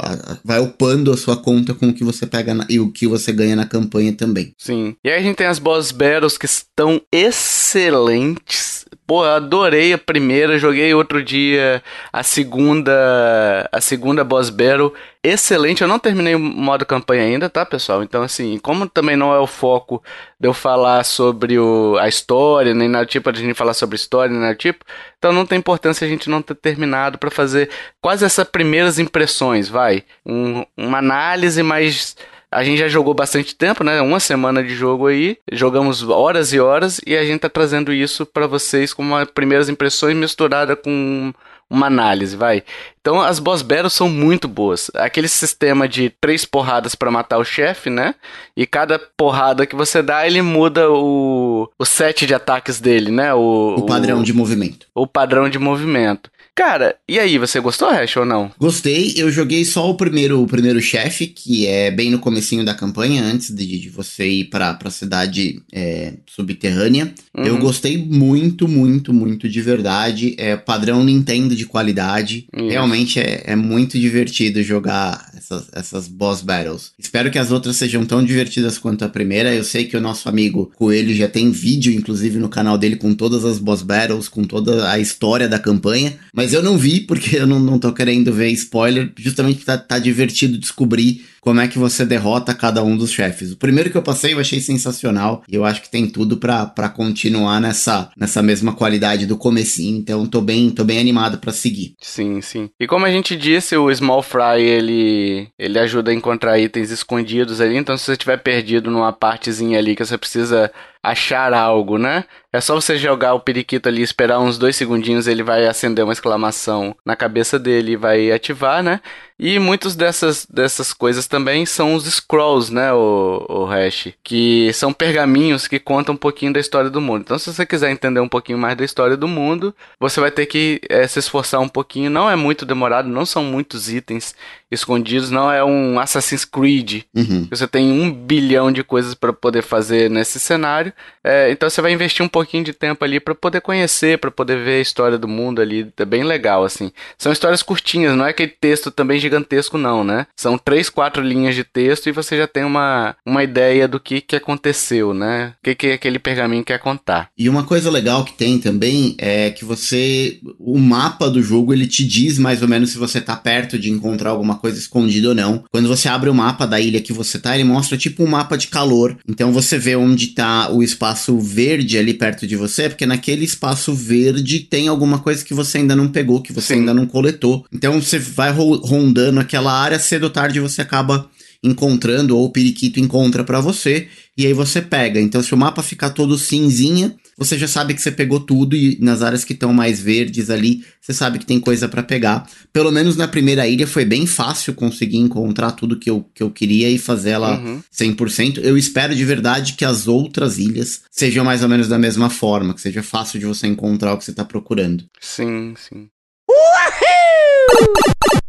vai upando a sua conta com o que você pega na, e o que você ganha na campanha também. Sim. E aí a gente tem as boss battles que estão excelentes. Pô, adorei a primeira, joguei outro dia a segunda, a segunda boss battle excelente. Eu não terminei o modo campanha ainda, tá, pessoal? Então, assim, como também não é o foco de eu falar sobre o, a história, nem nada tipo, a gente falar sobre história, nem nada tipo, então não tem importância a gente não ter terminado para fazer quase essas primeiras impressões, vai. Um, uma análise mais. A gente já jogou bastante tempo, né? Uma semana de jogo aí, jogamos horas e horas e a gente tá trazendo isso para vocês como uma primeiras impressões misturada com uma análise, vai. Então as boss battles são muito boas. Aquele sistema de três porradas para matar o chefe, né? E cada porrada que você dá, ele muda o, o set de ataques dele, né? O, o padrão o, de movimento. O padrão de movimento. Cara, e aí, você gostou, Hash, ou não? Gostei, eu joguei só o primeiro, o primeiro chefe, que é bem no comecinho da campanha, antes de, de você ir pra, pra cidade é, subterrânea. Uhum. Eu gostei muito, muito, muito de verdade. É padrão Nintendo de qualidade. Realmente é, é muito divertido jogar essas, essas boss battles. Espero que as outras sejam tão divertidas quanto a primeira. Eu sei que o nosso amigo Coelho já tem vídeo, inclusive, no canal dele com todas as boss battles, com toda a história da campanha. Mas mas eu não vi, porque eu não, não tô querendo ver spoiler, justamente porque tá, tá divertido descobrir como é que você derrota cada um dos chefes. O primeiro que eu passei eu achei sensacional e eu acho que tem tudo para continuar nessa, nessa mesma qualidade do comecinho, então tô bem, tô bem animado para seguir. Sim, sim. E como a gente disse, o Small Fry ele ele ajuda a encontrar itens escondidos ali, então se você estiver perdido numa partezinha ali que você precisa achar algo, né? É só você jogar o periquito ali, esperar uns dois segundinhos, ele vai acender uma exclamação na cabeça dele e vai ativar, né? E muitas dessas, dessas coisas também são os scrolls, né, o, o Hash? Que são pergaminhos que contam um pouquinho da história do mundo. Então, se você quiser entender um pouquinho mais da história do mundo, você vai ter que é, se esforçar um pouquinho. Não é muito demorado, não são muitos itens escondidos, não é um Assassin's Creed. Uhum. Você tem um bilhão de coisas para poder fazer nesse cenário. É, então, você vai investir um pouquinho de tempo ali para poder conhecer, para poder ver a história do mundo ali. É bem legal, assim. São histórias curtinhas, não é aquele texto também gigantesco, não, né? São três, quatro linhas de texto e você já tem uma, uma ideia do que, que aconteceu, né? O que, que aquele pergaminho quer contar. E uma coisa legal que tem também é que você. O mapa do jogo ele te diz mais ou menos se você tá perto de encontrar alguma coisa escondida ou não. Quando você abre o mapa da ilha que você tá, ele mostra tipo um mapa de calor. Então você vê onde tá o espaço verde ali perto de você, porque naquele espaço verde tem alguma coisa que você ainda não pegou, que você Sim. ainda não coletou. Então você vai rondando rondando aquela área, cedo ou tarde você acaba encontrando ou o periquito encontra para você e aí você pega. Então se o mapa ficar todo cinzinha, você já sabe que você pegou tudo e nas áreas que estão mais verdes ali, você sabe que tem coisa para pegar. Pelo menos na primeira ilha foi bem fácil conseguir encontrar tudo que eu, que eu queria e fazer ela uhum. 100%. Eu espero de verdade que as outras ilhas sejam mais ou menos da mesma forma, que seja fácil de você encontrar o que você tá procurando. Sim, sim. Uhul!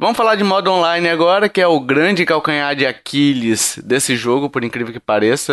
Vamos falar de modo online agora, que é o grande calcanhar de Aquiles desse jogo, por incrível que pareça.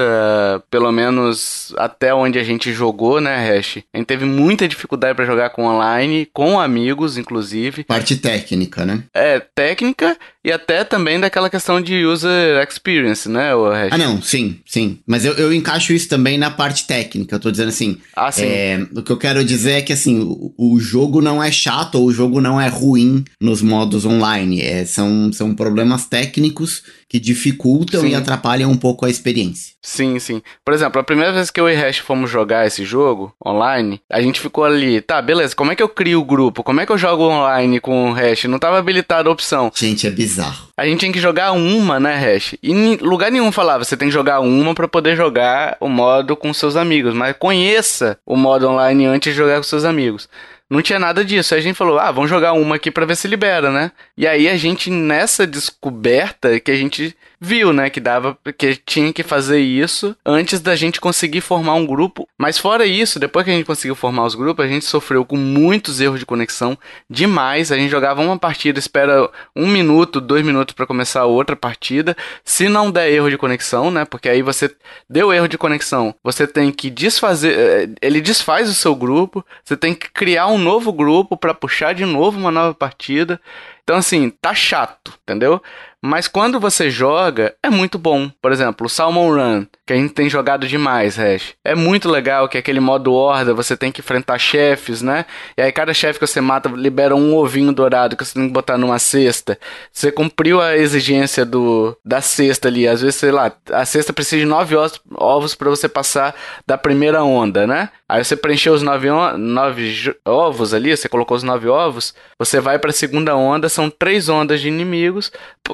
Pelo menos até onde a gente jogou, né, Hash? A gente teve muita dificuldade para jogar com online, com amigos, inclusive. Parte técnica, né? É, técnica e até também daquela questão de user experience, né, o Hash? Ah, não, sim, sim. Mas eu, eu encaixo isso também na parte técnica. Eu tô dizendo assim. Ah, sim. É, o que eu quero dizer é que, assim, o, o jogo não é chato ou o jogo não é ruim nos modos online online. É, são, são problemas técnicos que dificultam sim. e atrapalham um pouco a experiência. Sim, sim. Por exemplo, a primeira vez que eu e Hash fomos jogar esse jogo online, a gente ficou ali, tá, beleza, como é que eu crio o grupo? Como é que eu jogo online com o Hash? Não tava habilitada a opção. Gente, é bizarro. A gente tinha que jogar uma, né, Hash? E lugar nenhum falava, você tem que jogar uma para poder jogar o modo com seus amigos, mas conheça o modo online antes de jogar com seus amigos. Não tinha nada disso. Aí a gente falou, ah, vamos jogar uma aqui pra ver se libera, né? E aí a gente, nessa descoberta, que a gente viu, né, que dava, que tinha que fazer isso antes da gente conseguir formar um grupo. Mas fora isso, depois que a gente conseguiu formar os grupos, a gente sofreu com muitos erros de conexão demais. A gente jogava uma partida, espera um minuto, dois minutos para começar outra partida. Se não der erro de conexão, né, porque aí você deu erro de conexão, você tem que desfazer, eh, ele desfaz o seu grupo, você tem que criar um novo grupo para puxar de novo uma nova partida. Então, assim, tá chato, entendeu? Mas quando você joga, é muito bom. Por exemplo, o Salmon Run, que a gente tem jogado demais, Hash. É muito legal que é aquele modo horda, você tem que enfrentar chefes, né? E aí cada chefe que você mata libera um ovinho dourado que você tem que botar numa cesta. Você cumpriu a exigência do da cesta ali. Às vezes, sei lá, a cesta precisa de nove ovos para você passar da primeira onda, né? Aí você preencheu os nove, nove ovos ali, você colocou os nove ovos, você vai para a segunda onda, são três ondas de inimigos.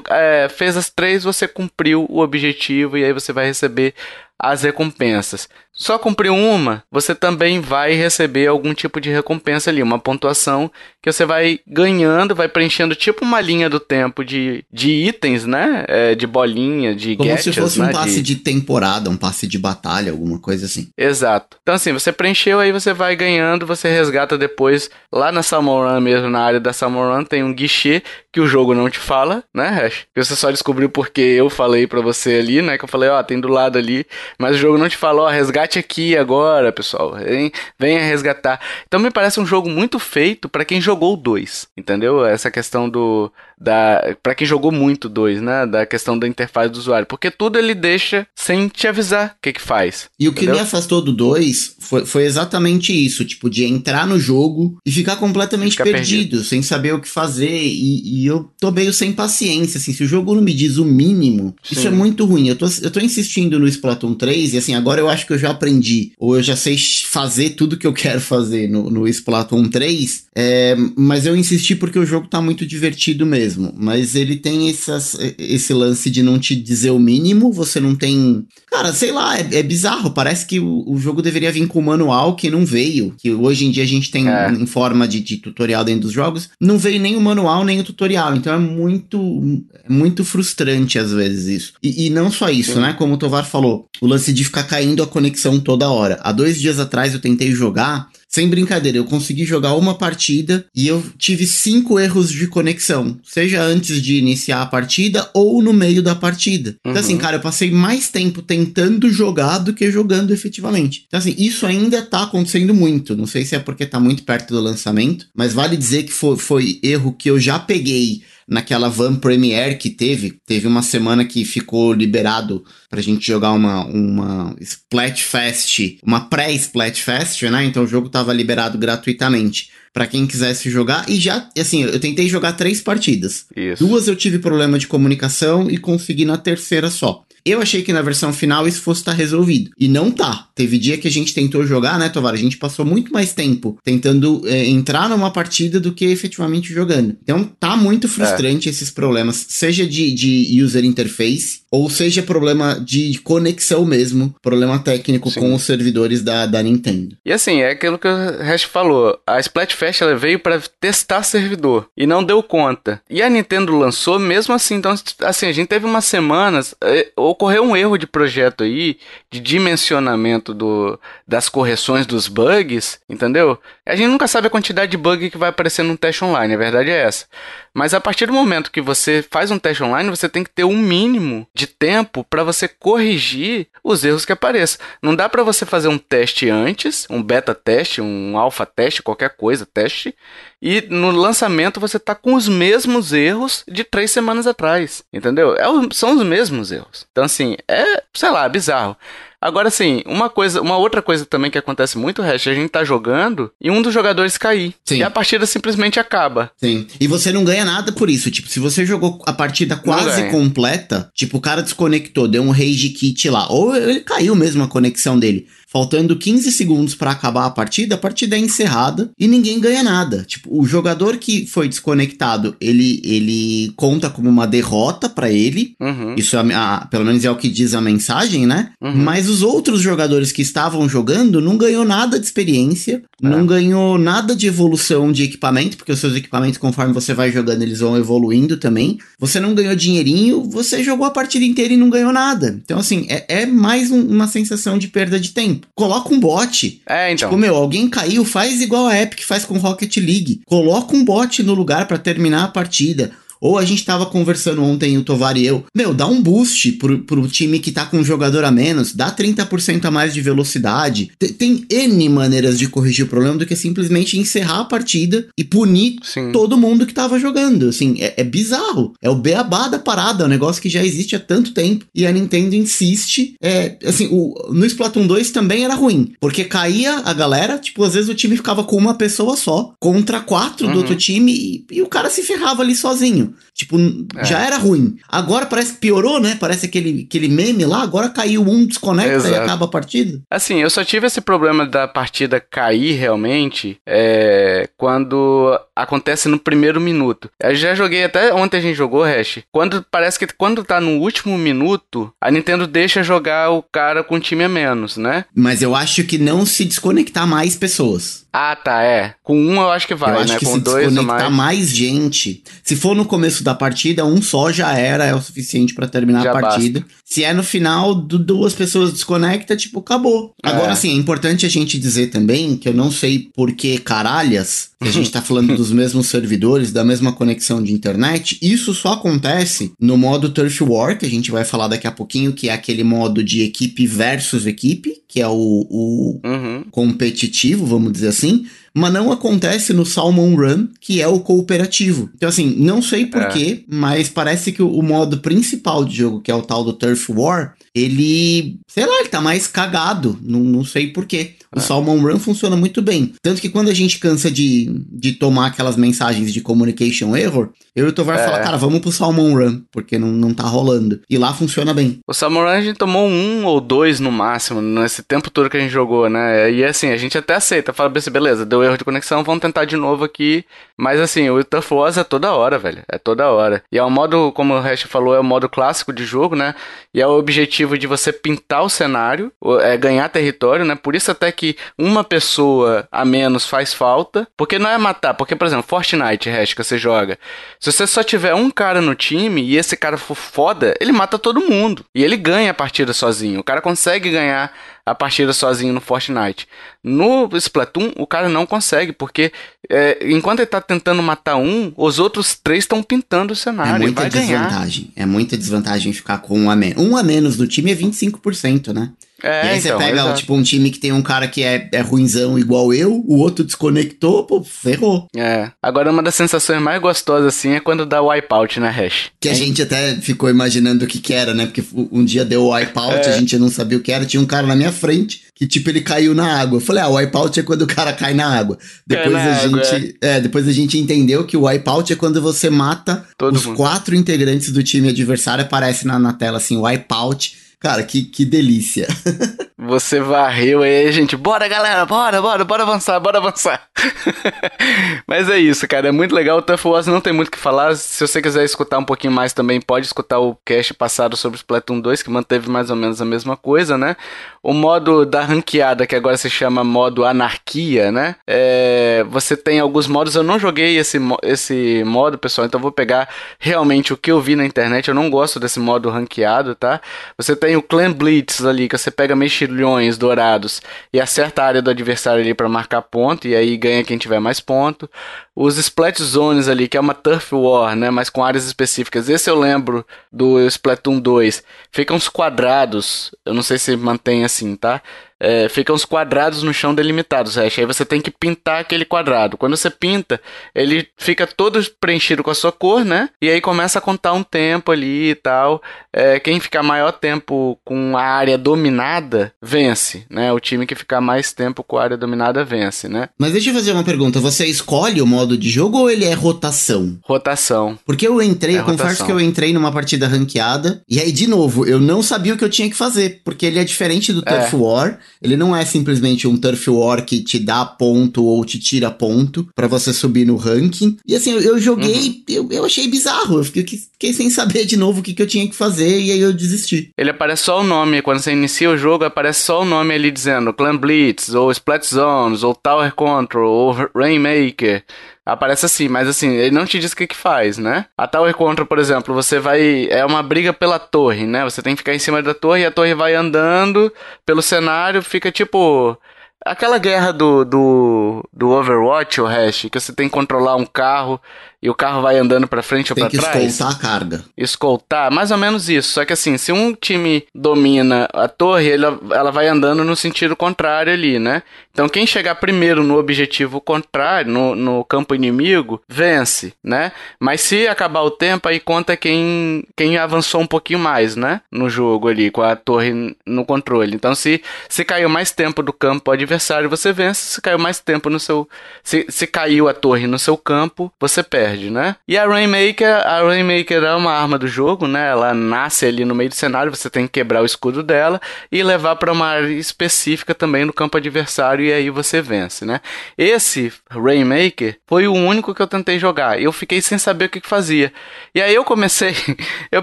É, fez as três, você cumpriu o objetivo e aí você vai receber as recompensas. Só cumprir uma, você também vai receber algum tipo de recompensa ali, uma pontuação que você vai ganhando, vai preenchendo tipo uma linha do tempo de, de itens, né? É, de bolinha, de Como gadgets, se fosse né? um passe de... de temporada, um passe de batalha, alguma coisa assim. Exato. Então assim, você preencheu, aí você vai ganhando, você resgata depois, lá na Samoran mesmo, na área da Samoran, tem um guichê que o jogo não te fala, né, Hash? Que você só descobriu porque eu falei pra você ali, né? Que eu falei, ó, tem do lado ali, mas o jogo não te fala, ó, resgate aqui agora, pessoal. Vem, venha resgatar. Então me parece um jogo muito feito para quem jogou o 2, entendeu? Essa questão do da para quem jogou muito 2, né, da questão da interface do usuário, porque tudo ele deixa sem te avisar o que que faz. E o que entendeu? me afastou do 2 foi, foi exatamente isso, tipo, de entrar no jogo e ficar completamente Ficar perdido, perdido. sem saber o que fazer. E, e eu tô meio sem paciência, assim, se o jogo não me diz o mínimo, isso Sim. é muito ruim. Eu tô, eu tô insistindo no Splatoon 3 e assim, agora eu acho que eu já aprendi, ou eu já sei fazer tudo que eu quero fazer no, no Splatoon 3, é, mas eu insisti porque o jogo tá muito divertido mesmo. Mas ele tem essas, esse lance de não te dizer o mínimo, você não tem. Cara, sei lá, é, é bizarro. Parece que o, o jogo deveria vir com um manual que não veio. Que hoje em dia a gente tem É. em forma de, de tutorial dentro dos jogos. Não veio nem o manual, nem o tutorial. Então é muito, é muito frustrante às vezes isso. E, e não só isso, Sim. né? Como o Tovar falou, o lance de ficar caindo a conexão toda hora. Há dois dias atrás eu tentei jogar. Sem brincadeira, eu consegui jogar uma partida e eu tive cinco erros de conexão. Seja antes de iniciar a partida ou no meio da partida. Então, Uhum. assim, cara, eu passei mais tempo tentando jogar do que jogando efetivamente. Então, assim, isso ainda tá acontecendo muito. Não sei se é porque tá muito perto do lançamento, mas vale dizer que foi, foi erro que eu já peguei naquela Van Premiere que teve. Teve uma semana que ficou liberado pra gente jogar uma, uma Splatfest, uma pré-Splatfest, né? Então o jogo tava liberado gratuitamente pra quem quisesse jogar. E já, assim, eu tentei jogar três partidas. Isso. Duas eu tive problema de comunicação e consegui na terceira só. Eu achei que na versão final isso fosse estar resolvido. E não tá. Teve dia que a gente tentou jogar, né, Tovar? A gente passou muito mais tempo tentando é, entrar numa partida do que efetivamente jogando. Então tá muito frustrante esses problemas, seja de, de user interface, ou seja problema de conexão mesmo, problema técnico Sim. com os servidores da, da Nintendo. E assim, é aquilo que o Hash falou. A Splatfest ela veio para testar servidor e não deu conta. E a Nintendo lançou mesmo assim. Então, assim, a gente teve umas semanas. eh, Ocorreu um erro de projeto aí, de dimensionamento do, das correções dos bugs, entendeu? A gente nunca sabe a quantidade de bug que vai aparecer num teste online, a verdade é essa. Mas a partir do momento que você faz um teste online, você tem que ter um mínimo de tempo para você corrigir os erros que apareçam. Não dá para você fazer um teste antes, um beta teste, um alfa teste, qualquer coisa, teste, e no lançamento você tá com os mesmos erros de três semanas atrás, entendeu? É são os mesmos erros. Então assim, é, sei lá, bizarro. Agora sim, uma coisa, uma outra coisa também que acontece muito, Hash, a gente tá jogando e um dos jogadores cair. Sim. E a partida simplesmente acaba. Sim. E você não ganha nada por isso. Tipo, se você jogou a partida quase completa, tipo, o cara desconectou, deu um rage kit lá. Ou ele caiu mesmo a conexão dele. Faltando 15 segundos pra acabar a partida, a partida é encerrada e ninguém ganha nada. Tipo, o jogador que foi desconectado, ele, ele conta como uma derrota pra ele. Uhum. Isso, é a- pelo menos é o que diz a mensagem, né? Uhum. Mas os outros jogadores que estavam jogando não ganhou nada de experiência, É. não ganhou nada de evolução de equipamento, porque os seus equipamentos, conforme você vai jogando, eles vão evoluindo também. Você não ganhou dinheirinho, você jogou a partida inteira e não ganhou nada. Então, assim, é, é mais um- uma sensação de perda de tempo. Coloca um bot. É, então. Tipo, meu, alguém caiu, faz igual a Epic faz com Rocket League. Coloca um bot no lugar pra terminar a partida. Ou a gente tava conversando ontem, o Tovar e eu. Meu, dá um boost pro, pro time que tá com um jogador a menos. Dá 30% a mais de velocidade. Te- Tem N maneiras de corrigir o problema do que simplesmente encerrar a partida e punir Sim. todo mundo que tava jogando. Assim, é, é bizarro. É o beabá da parada, é um negócio que já existe há tanto tempo. E a Nintendo insiste. É, assim, o, no Splatoon 2 também era ruim. Porque caía a galera, tipo, às vezes o time ficava com uma pessoa só contra quatro do Uhum. outro time e, e o cara se ferrava ali sozinho. Ano, tipo, é. já era ruim. Agora parece que piorou, né? Parece aquele, aquele meme lá, agora caiu um, desconecta Exato. e acaba a partida. Assim, eu só tive esse problema da partida cair realmente é, quando acontece no primeiro minuto. Eu já joguei até ontem a gente jogou, Hash. Quando parece que quando tá no último minuto, a Nintendo deixa jogar o cara com time a menos, né? Mas eu acho que não se desconectar mais pessoas. Ah, tá, é. Com um eu acho que vai, eu acho né? Que com se dois desconectar mais... mais gente. Se for no começo da partida, um só já era, é o suficiente para terminar já a partida. Basta. Se é no final, duas pessoas desconecta, tipo, acabou. É. Agora, sim, é importante a gente dizer também que eu não sei por que caralhas a gente tá falando dos mesmos servidores, da mesma conexão de internet. Isso só acontece no modo Turf War, que a gente vai falar daqui a pouquinho, que é aquele modo de equipe versus equipe, que é o, o uhum. competitivo, vamos dizer assim mas não acontece no Salmon Run, que é o cooperativo. Então, assim, não sei porquê, é. mas parece que o, modo principal de jogo, que é o tal do Turf War, ele, sei lá, ele tá mais cagado. Não, não sei porquê. O. Salmon Run funciona muito bem. Tanto que quando a gente cansa de, de tomar aquelas mensagens de communication error, eu e o Tovar é. falar, cara, vamos pro Salmon Run, porque não, não tá rolando. E lá funciona bem. O Salmon Run a gente tomou um ou dois no máximo, nesse tempo todo que a gente jogou, né? E assim, a gente até aceita, fala, beleza, deu erro de conexão, vamos tentar de novo aqui. Mas assim, o Tough Wars é toda hora, velho. É toda hora. E é um modo, como o Hash falou, é o modo clássico de jogo, né? E é o objetivo de você pintar o cenário, é ganhar território, né? Por isso até que que uma pessoa a menos faz falta, porque não é matar, porque, por exemplo, Fortnite, Hash, que você joga, se você só tiver um cara no time e esse cara for foda, ele mata todo mundo. E ele ganha a partida sozinho. O cara consegue ganhar a partida sozinho no Fortnite. No Splatoon, o cara não consegue, porque é, enquanto ele tá tentando matar um, os outros três estão pintando o cenário. É muita desvantagem. Ganhar. É muita desvantagem ficar com um a menos. Um a menos no time é 25%, né? É, e aí então, você pega, exato. tipo, um time que tem um cara que é, é ruinzão igual eu, o outro desconectou, pô, ferrou. É. Agora, uma das sensações mais gostosas, assim, é quando dá wipeout, né, Hash? Que a gente até ficou imaginando o que que era, né? Porque um dia deu wipeout, é. a gente não sabia o que era, tinha um cara na minha frente que, tipo, ele caiu na água. Eu falei, ah, o wipeout é quando o cara cai na água. Depois a água, gente. É. é. depois a gente entendeu que o wipeout é quando você mata Todo os mundo. quatro integrantes do time adversário, aparece na, na tela assim, wipeout Cara, que, que delícia. Você varreu aí, gente. Bora, galera, bora, bora, bora avançar, bora avançar. Mas é isso, cara. É muito legal. O Tough Wars não tem muito o que falar. Se você quiser escutar um pouquinho mais também, pode escutar o cast passado sobre Splatoon 2, que manteve mais ou menos a mesma coisa, né? O modo da ranqueada, que agora se chama modo anarquia, né? É... Você tem alguns modos. Eu não joguei esse, esse modo, pessoal, então vou pegar realmente o que eu vi na internet. Eu não gosto desse modo ranqueado, tá? Você tem o Clan Blitz ali, que você pega mexilhões dourados e acerta a área do adversário ali para marcar ponto, e aí ganha quem tiver mais ponto. Os Splat Zones ali, que é uma Turf War, né? Mas com áreas específicas. Esse eu lembro do Splatoon 2. Ficam uns quadrados. Eu não sei se mantém assim, tá? é, ficam os quadrados no chão delimitados. Aí você tem que pintar aquele quadrado. Quando você pinta, ele fica todo preenchido com a sua cor, né? E aí começa a contar um tempo ali e tal. É, quem ficar maior tempo com a área dominada, vence, né? O time que ficar mais tempo com a área dominada, vence, né? Mas deixa eu fazer uma pergunta. Você escolhe o modo de jogo ou ele é rotação? Rotação. Porque eu entrei, é eu confesso que eu entrei numa partida ranqueada. E aí, de novo, eu não sabia o que eu tinha que fazer. Porque ele é diferente do Turf é. War. Ele não é simplesmente um turf war que te dá ponto ou te tira ponto para você subir no ranking. E assim, eu, eu joguei, uhum. eu, eu achei bizarro. Eu fiquei, fiquei, sem saber de novo o que, que eu tinha que fazer e aí eu desisti. Ele aparece só o nome, quando você inicia o jogo, aparece só o nome ali dizendo Clan Blitz, ou Splat Zones, ou Tower Control, ou Rainmaker. Aparece assim, mas assim, ele não te diz o que que faz, né? A Tower Control, por exemplo, você vai. É uma briga pela torre, né? Você tem que ficar em cima da torre e a torre vai andando pelo cenário, fica tipo. Aquela guerra do, do, do Overwatch, o Hash, que você tem que controlar um carro e o carro vai andando para frente ou para trás. Tem que escoltar a carga. Escoltar, mais ou menos isso. Só que assim, se um time domina a torre, ela, ela vai andando no sentido contrário ali, né? Então quem chegar primeiro no objetivo contrário, no, no campo inimigo, vence, né? Mas se acabar o tempo, aí conta quem, quem avançou um pouquinho mais, né? No jogo ali, com a torre no controle. Então se, se caiu mais tempo do campo adversário, você vence. Se caiu mais tempo no seu... Se, se caiu a torre no seu campo, você perde perde, né? E a Rainmaker, a Rainmaker é uma arma do jogo, né? Ela nasce ali no meio do cenário, você tem que quebrar o escudo dela e levar para uma área específica também no campo adversário e aí você vence, né? Esse Rainmaker foi o único que eu tentei jogar. Eu fiquei sem saber o que, que fazia. E aí eu comecei, eu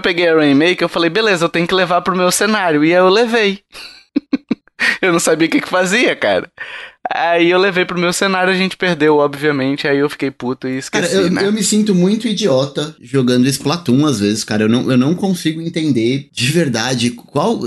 peguei a Rainmaker, eu falei, beleza, eu tenho que levar pro meu cenário. E aí eu levei. eu não sabia o que, que fazia, cara. Aí eu levei pro meu cenário, a gente perdeu, obviamente, aí eu fiquei puto e esqueci, cara, eu, né? eu me sinto muito idiota jogando Splatoon às vezes, cara. Eu não, eu não consigo entender de verdade qual.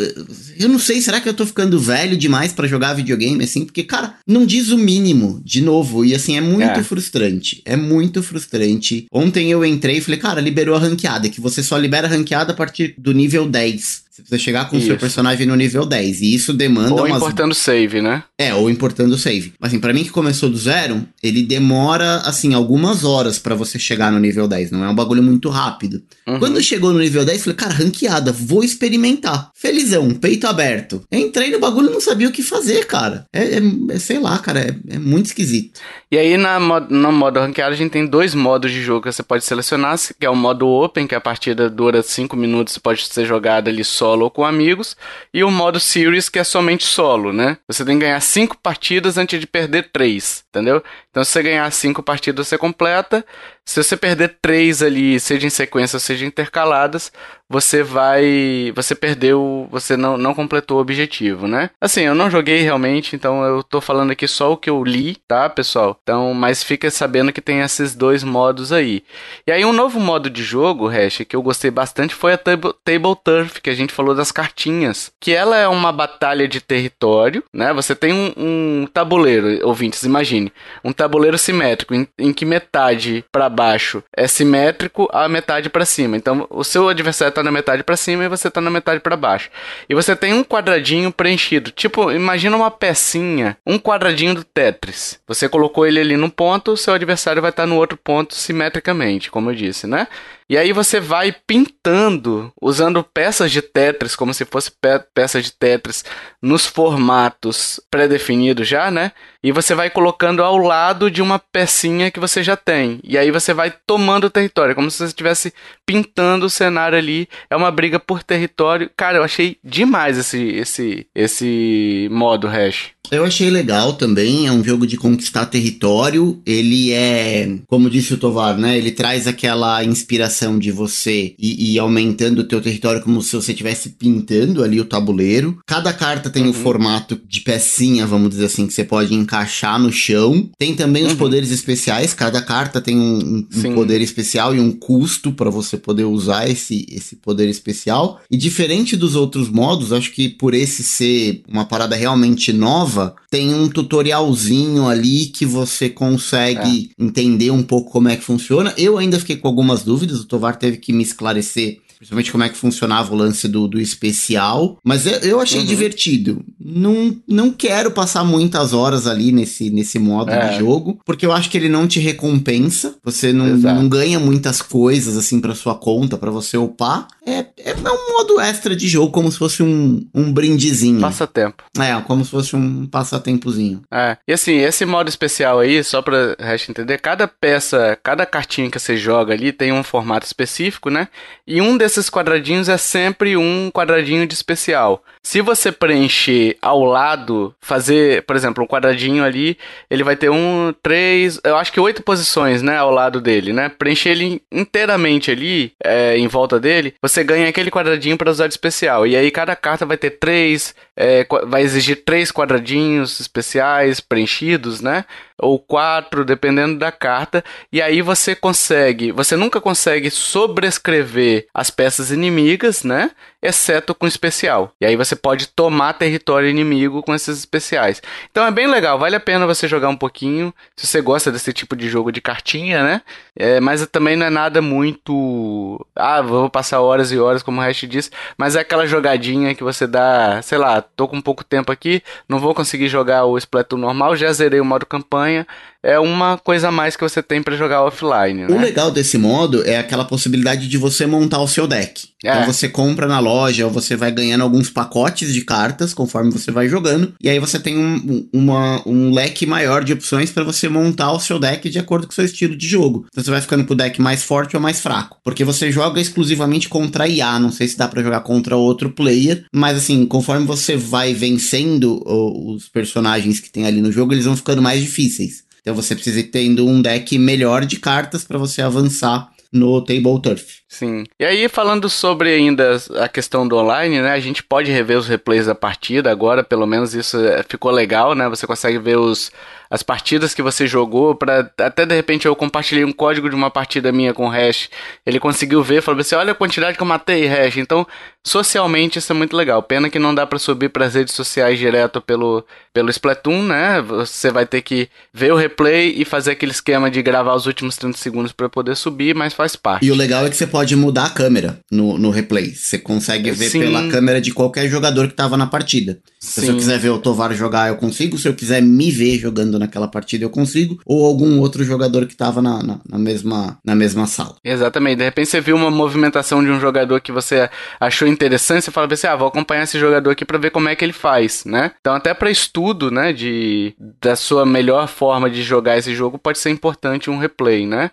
Eu não sei, será que eu tô ficando velho demais para jogar videogame assim? Porque, cara, não diz o mínimo, de novo. E assim, é muito É. frustrante. É muito frustrante. Ontem eu entrei e falei, cara, liberou a ranqueada, que você só libera a ranqueada a partir do nível 10. Você precisa chegar com o seu personagem no nível 10. E isso demanda Ou umas importando save, né? é, ou importando o save. Mas assim, pra mim que começou do zero, ele demora, assim, algumas horas pra você chegar no nível 10. Não é um bagulho muito rápido. Uhum. Quando chegou no nível 10, falei, cara, ranqueada, vou experimentar. Felizão, peito aberto. Entrei no bagulho e não sabia o que fazer, cara. É, é- é, sei lá, cara, é, é muito esquisito. E aí na, no modo ranqueado a gente tem dois modos de jogo que você pode selecionar, que é o modo open, que a partida dura 5 minutos, pode ser jogada ali solo ou com amigos, e o modo series, que é somente solo, né? Você tem que ganhar 5 partidas antes de perder 3, entendeu? Então se você ganhar 5 partidas você completa, se você perder 3 ali, seja em sequência seja intercaladas, você vai. Você perdeu. Você não, não completou o objetivo, né? Assim, eu não joguei realmente, então eu tô falando aqui só o que eu li, tá, pessoal? Então, mas fica sabendo que tem esses dois modos aí. E aí, um novo modo de jogo, Hash, que eu gostei bastante foi a Table, Table Turf, que a gente falou das cartinhas. Que ela é uma batalha de território, né? Você tem um, um tabuleiro, ouvintes, imagine. Um tabuleiro simétrico, em, em que metade para baixo é simétrico, a metade para cima. Então, o seu adversário tá na metade para cima e você tá na metade para baixo. E você tem um quadradinho preenchido. Tipo, imagina uma pecinha, um quadradinho do Tetris. Você colocou ele ali num ponto, o seu adversário vai estar no outro ponto simetricamente, como eu disse, né? E aí você vai pintando, usando peças de Tetris, como se fosse pe peças de Tetris, nos formatos pré-definidos já, né? E você vai colocando ao lado de uma pecinha que você já tem. E aí você vai tomando o território, como se você estivesse pintando o cenário ali. É uma briga por território. Cara, eu achei demais esse esse esse modo hash. Eu achei legal também, é um jogo de conquistar território. Ele é, como disse o Tovar, né? Ele traz aquela inspiração de você ir, ir aumentando o teu território como se você estivesse pintando ali o tabuleiro. Cada carta tem Uhum. formato de pecinha, vamos dizer assim, que você pode encaixar no chão. Tem também os Uhum. poderes especiais, cada carta tem um, um- um poder especial e um custo para você poder usar esse, esse poder especial. E diferente dos outros modos, acho que por esse ser uma parada realmente nova, tem um tutorialzinho ali que você consegue entender um pouco como é que funciona. Eu ainda fiquei com algumas dúvidas, o Tovar teve que me esclarecer. Principalmente como é que funcionava o lance do, do especial. Mas eu, eu achei Uhum. divertido. Não, não quero passar muitas horas ali nesse, nesse modo É. de jogo. Porque eu acho que ele não te recompensa. Você não, Exato. não ganha muitas coisas assim pra sua conta, pra você upar. É, é um modo extra de jogo, como se fosse um, um brindezinho. Passatempo. É, como se fosse um passatempozinho. É. E assim, esse modo especial aí, só pra resto entender, cada peça, cada cartinha que você joga ali tem um formato específico, né? E um desses quadradinhos é sempre um quadradinho de especial. Se você preencher ao lado, fazer, por exemplo, um quadradinho ali, ele vai ter um, três, eu acho que oito posições, né, ao lado dele, né? Preencher ele inteiramente ali, é, em volta dele, você ganha aquele quadradinho para usar de especial. E aí cada carta vai ter três, é, vai exigir três quadradinhos especiais preenchidos, né? Ou quatro, dependendo da carta. E aí você consegue, você nunca consegue sobrescrever as peças inimigas, né? Exceto com especial. E aí você pode tomar território inimigo com esses especiais. Então é bem legal, vale a pena você jogar um pouquinho. Se você gosta desse tipo de jogo de cartinha, né? É, mas também não é nada muito. Ah, vou passar horas e horas, como o Hash disse. Mas é aquela jogadinha que você dá, sei lá, tô com pouco tempo aqui, não vou conseguir jogar o Splatoon normal, já zerei o modo campanha. É uma coisa a mais que você tem para jogar offline, né? O legal desse modo é aquela possibilidade de você montar o seu deck. É. Então você compra na loja ou você vai ganhando alguns pacotes de cartas conforme você vai jogando. E aí você tem um, uma, um leque maior de opções para você montar o seu deck de acordo com o seu estilo de jogo. Então você vai ficando com o deck mais forte ou mais fraco. Porque você joga exclusivamente contra IA. Não sei se dá para jogar contra outro player. Mas assim, conforme você vai vencendo os personagens que tem ali no jogo, eles vão ficando mais difíceis. Então você precisa ir tendo um deck melhor de cartas para você avançar no Table Turf. Sim. E aí, falando sobre ainda a questão do online, né? A gente pode rever os replays da partida agora, pelo menos isso é, ficou legal, né? Você consegue ver os, as partidas que você jogou, para até de repente eu compartilhei um código de uma partida minha com o Hash, ele conseguiu ver, falou assim, olha a quantidade que eu matei, Hash. Então, socialmente isso é muito legal. Pena que não dá para subir para as redes sociais direto pelo, pelo Splatoon, né? Você vai ter que ver o replay e fazer aquele esquema de gravar os últimos 30 segundos para poder subir, mas faz parte. E o legal é que você pode mudar a câmera no, no replay. Você consegue ver Sim. pela câmera de qualquer jogador que tava na partida. Se eu quiser ver o Tovar jogar, eu consigo. Se eu quiser me ver jogando naquela partida, eu consigo. Ou algum outro jogador que tava na, na, na mesma, na mesma sala. Exatamente. De repente você viu uma movimentação de um jogador que você achou interessante, você fala assim, ah, vou acompanhar esse jogador aqui para ver como é que ele faz, né? Então até para estudo, né, de da sua melhor forma de jogar esse jogo pode ser importante um replay, né?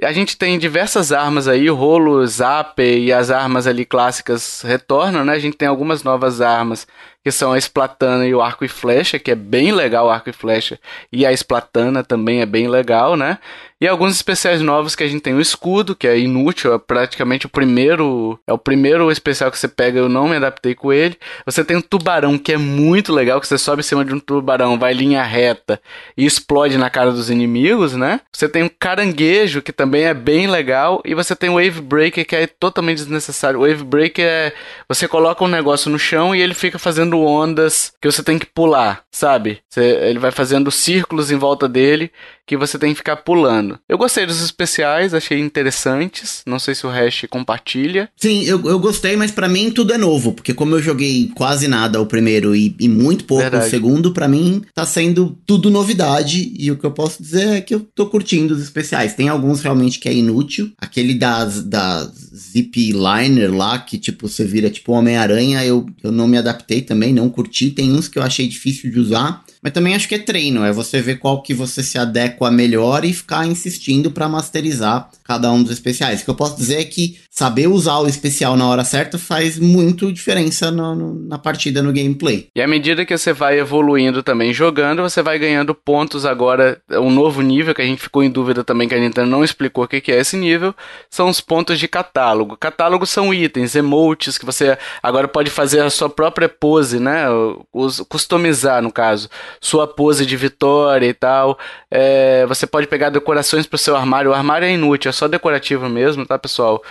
A gente tem diversas armas aí, o rolo, zap e as armas ali clássicas retornam, né? A gente tem algumas novas armas que são a esplatana e o arco e flecha, que é bem legal o arco e flecha, e a esplatana também é bem legal, né? E alguns especiais novos que a gente tem o escudo, que é inútil, é praticamente o primeiro, é o primeiro especial que você pega, eu não me adaptei com ele. Você tem um tubarão que é muito legal, que você sobe em cima de um tubarão, vai linha reta e explode na cara dos inimigos, né? Você tem um caranguejo que também é bem legal e você tem o wave breaker que é totalmente desnecessário. O wave breaker é você coloca um negócio no chão e ele fica fazendo ondas que você tem que pular, sabe? Você, ele vai fazendo círculos em volta dele que você tem que ficar pulando. Eu gostei dos especiais, achei interessantes. Não sei se o Hash compartilha. Sim, eu, eu gostei, mas para mim tudo é novo, porque como eu joguei quase nada o primeiro e, e muito pouco Verdade. o segundo, para mim tá sendo tudo novidade. E o que eu posso dizer é que eu tô curtindo os especiais. Tem alguns realmente que é inútil. Aquele das, das Zip Liner lá, que tipo, você vira tipo Homem-Aranha, eu, eu não me adaptei também, não curti. Tem uns que eu achei difícil de usar. Mas também acho que é treino, é você ver qual que você se adequa melhor e ficar insistindo para masterizar cada um dos especiais. O que eu posso dizer é que saber usar o especial na hora certa faz muito diferença no, no, na partida, no gameplay. E à medida que você vai evoluindo também jogando, você vai ganhando pontos agora, um novo nível que a gente ficou em dúvida também que a Nintendo não explicou o que é esse nível, são os pontos de catálogo. Catálogo são itens, emotes que você agora pode fazer a sua própria pose, né? Os, customizar no caso, sua pose de vitória e tal. É, você pode pegar decorações para o seu armário. O armário é inútil, é só decorativo mesmo, tá, pessoal?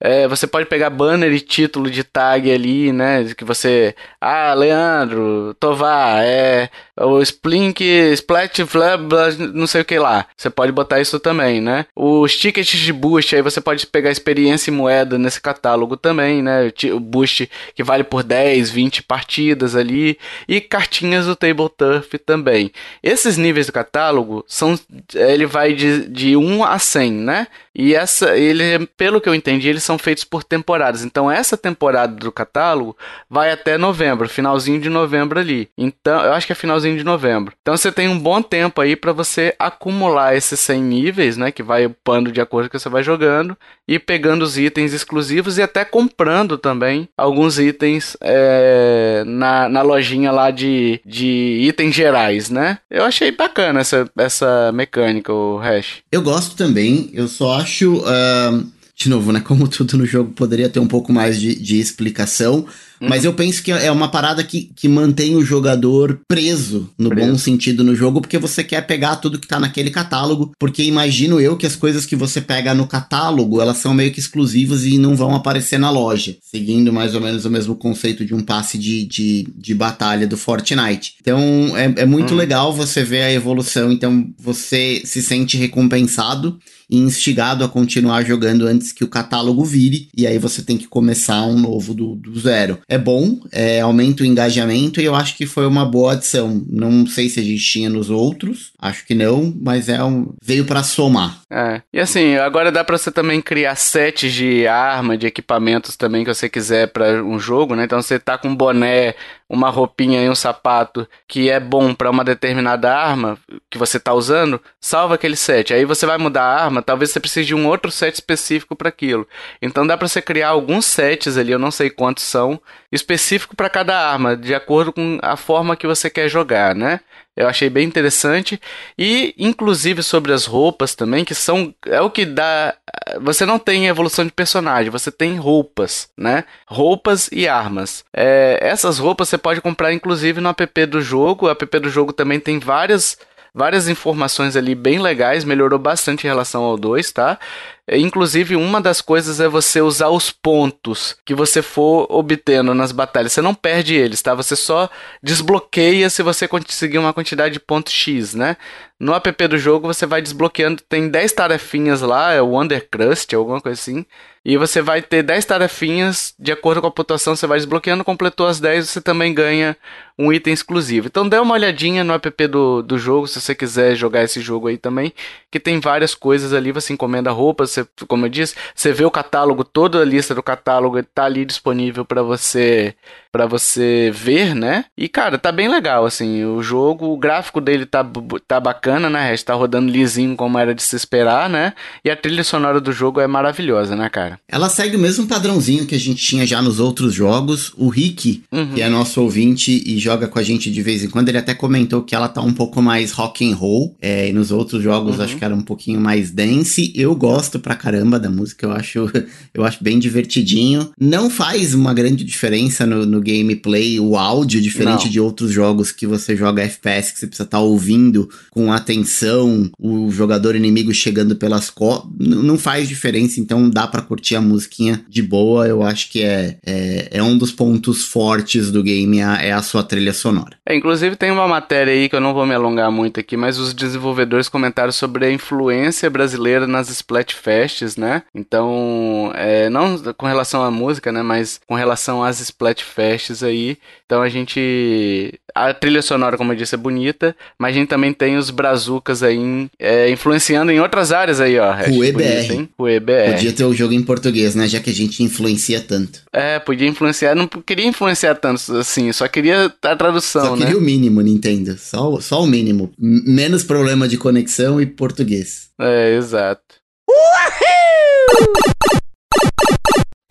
É, você pode pegar banner e título de tag ali, né? Que você. Ah, Leandro, Tovar, é. O Splink, Splat, Flab, não sei o que lá. Você pode botar isso também, né? Os tickets de boost, aí você pode pegar experiência e moeda nesse catálogo também, né? O boost que vale por 10, 20 partidas ali. E cartinhas do Table Turf também. Esses níveis do catálogo são. Ele vai de, de 1 a 100, né? E essa, ele, pelo que eu entendi, são feitos por temporadas. Então essa temporada do catálogo vai até novembro, finalzinho de novembro ali. Então, eu acho que é finalzinho de novembro. Então você tem um bom tempo aí para você acumular esses 100 níveis, né, que vai upando de acordo com que você vai jogando e pegando os itens exclusivos e até comprando também alguns itens é, na, na lojinha lá de, de itens gerais, né? Eu achei bacana essa, essa mecânica, o Hash. Eu gosto também, eu só acho. Uh, de novo, né? Como tudo no jogo poderia ter um pouco mais de, de explicação. Uhum. Mas eu penso que é uma parada que, que mantém o jogador preso, no preso. bom sentido, no jogo, porque você quer pegar tudo que tá naquele catálogo. Porque imagino eu que as coisas que você pega no catálogo, elas são meio que exclusivas e não vão aparecer na loja. Seguindo mais ou menos o mesmo conceito de um passe de, de, de batalha do Fortnite. Então é, é muito uhum. legal você ver a evolução. Então você se sente recompensado instigado a continuar jogando antes que o catálogo vire, e aí você tem que começar um novo do, do zero. é bom, é, aumenta o engajamento e eu acho que foi uma boa adição. Não sei se a gente tinha nos outros, acho que não, mas é um, veio para somar. É. E assim, agora dá para você também criar sets de arma, de equipamentos também que você quiser para um jogo, né? Então você tá com um boné, uma roupinha e um sapato que é bom para uma determinada arma que você tá usando, salva aquele set. Aí você vai mudar a arma, talvez você precise de um outro set específico para aquilo. Então dá para você criar alguns sets ali, eu não sei quantos são, específico para cada arma, de acordo com a forma que você quer jogar, né? Eu achei bem interessante. E, inclusive, sobre as roupas também, que são. É o que dá. Você não tem evolução de personagem, você tem roupas, né? Roupas e armas. É, essas roupas você pode comprar, inclusive, no app do jogo. O app do jogo também tem várias várias informações ali bem legais, melhorou bastante em relação ao 2, tá? É, inclusive, uma das coisas é você usar os pontos que você for obtendo nas batalhas. Você não perde eles, tá? Você só desbloqueia se você conseguir uma quantidade de pontos X, né? No app do jogo você vai desbloqueando, tem 10 tarefinhas lá, é o Undercrust, alguma coisa assim. E você vai ter 10 tarefinhas, de acordo com a pontuação, você vai desbloqueando, completou as 10, você também ganha um item exclusivo. Então dê uma olhadinha no app do, do jogo, se você quiser jogar esse jogo aí também, que tem várias coisas ali, você encomenda roupas, você, como eu disse, você vê o catálogo, toda a lista do catálogo está ali disponível para você para você ver, né? E cara, tá bem legal assim, o jogo, o gráfico dele tá, tá bacana, né? Está rodando lisinho como era de se esperar, né? E a trilha sonora do jogo é maravilhosa, né, cara? Ela segue o mesmo padrãozinho que a gente tinha já nos outros jogos. O Rick, uhum. que é nosso ouvinte e joga com a gente de vez em quando, ele até comentou que ela tá um pouco mais rock and roll, é, e nos outros jogos uhum. acho que era um pouquinho mais dance. Eu gosto pra caramba da música, eu acho, eu acho bem divertidinho. Não faz uma grande diferença no, no gameplay, o áudio, diferente Não. de outros jogos que você joga FPS, que você precisa estar tá ouvindo com atenção, o jogador inimigo chegando pelas costas. Não faz diferença, então dá para curtir a musiquinha de boa. Eu acho que é, é, é um dos pontos fortes do game, é a sua trilha sonora. É, inclusive tem uma matéria aí que eu não vou me alongar muito aqui, mas os desenvolvedores comentaram sobre a influência brasileira nas Splatfests, né? Então, é, não com relação à música, né? Mas com relação às Splatfests aí. Então a gente. A trilha sonora, como eu disse, é bonita, mas a gente também tem os brazucas aí é, influenciando em outras áreas aí, ó. O EBR. O EBR. Podia ter o jogo em português, né? Já que a gente influencia tanto. É, podia influenciar. Não queria influenciar tanto assim, só queria a tradução, só né? queria o mínimo, Nintendo. Só, só o mínimo. Menos problema de conexão e português. É, exato.